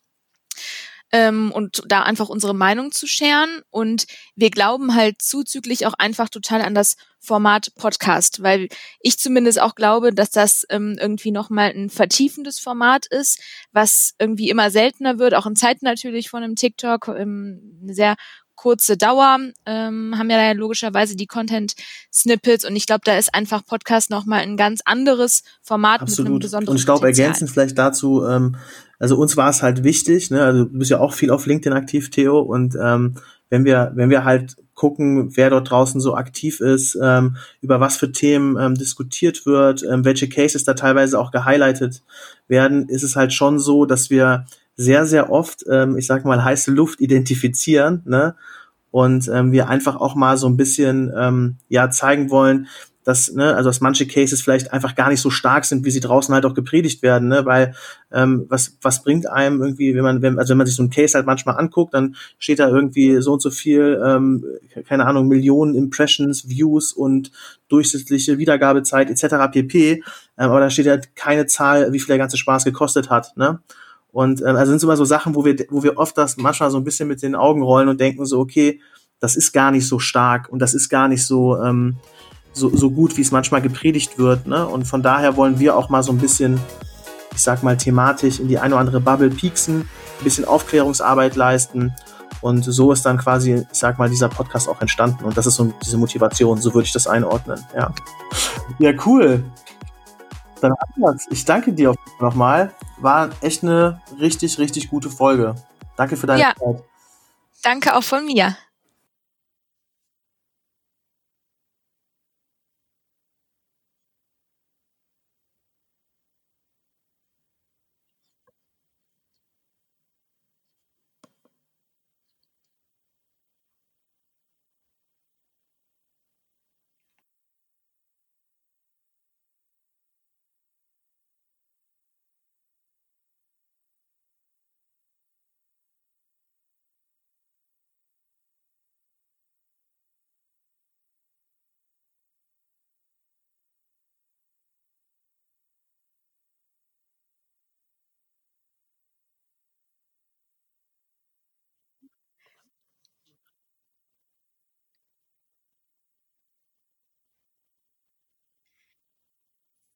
Ähm, und da einfach unsere Meinung zu scheren. Und wir glauben halt zuzüglich auch einfach total an das Format Podcast, weil ich zumindest auch glaube, dass das ähm, irgendwie nochmal ein vertiefendes Format ist, was irgendwie immer seltener wird, auch in Zeiten natürlich von einem TikTok, ähm, eine sehr kurze Dauer, ähm, haben ja logischerweise die Content-Snippets und ich glaube, da ist einfach Podcast nochmal ein ganz anderes Format
Absolut. mit einem besonderen Und ich glaube, ergänzend vielleicht dazu, ähm, also uns war es halt wichtig, ne, also du bist ja auch viel auf LinkedIn aktiv, Theo, und ähm, wenn wir, wenn wir halt gucken, wer dort draußen so aktiv ist, ähm, über was für Themen ähm, diskutiert wird, ähm, welche Cases da teilweise auch gehighlightet werden, ist es halt schon so, dass wir sehr, sehr oft, ähm, ich sag mal, heiße Luft identifizieren, ne? Und ähm, wir einfach auch mal so ein bisschen ähm, ja zeigen wollen, dass, ne, also dass manche Cases vielleicht einfach gar nicht so stark sind, wie sie draußen halt auch gepredigt werden, ne? Weil ähm, was, was bringt einem irgendwie, wenn man, wenn, also wenn man sich so ein Case halt manchmal anguckt, dann steht da irgendwie so und so viel, ähm, keine Ahnung, Millionen Impressions, Views und durchschnittliche Wiedergabezeit etc. pp. Ähm, aber da steht halt keine Zahl, wie viel der ganze Spaß gekostet hat, ne? Und ähm, also sind immer so Sachen, wo wir, wo wir oft das manchmal so ein bisschen mit den Augen rollen und denken so, okay, das ist gar nicht so stark und das ist gar nicht so, ähm, so, so gut, wie es manchmal gepredigt wird. Ne? Und von daher wollen wir auch mal so ein bisschen, ich sag mal, thematisch in die eine oder andere Bubble pieksen, ein bisschen Aufklärungsarbeit leisten Und so ist dann quasi, ich sag mal, dieser Podcast auch entstanden. Und das ist so diese Motivation, so würde ich das einordnen. Ja, ja cool. Dann Ansatz. Ich danke dir nochmal. War echt eine richtig, richtig gute Folge. Danke für deine ja. Zeit.
Danke auch von mir.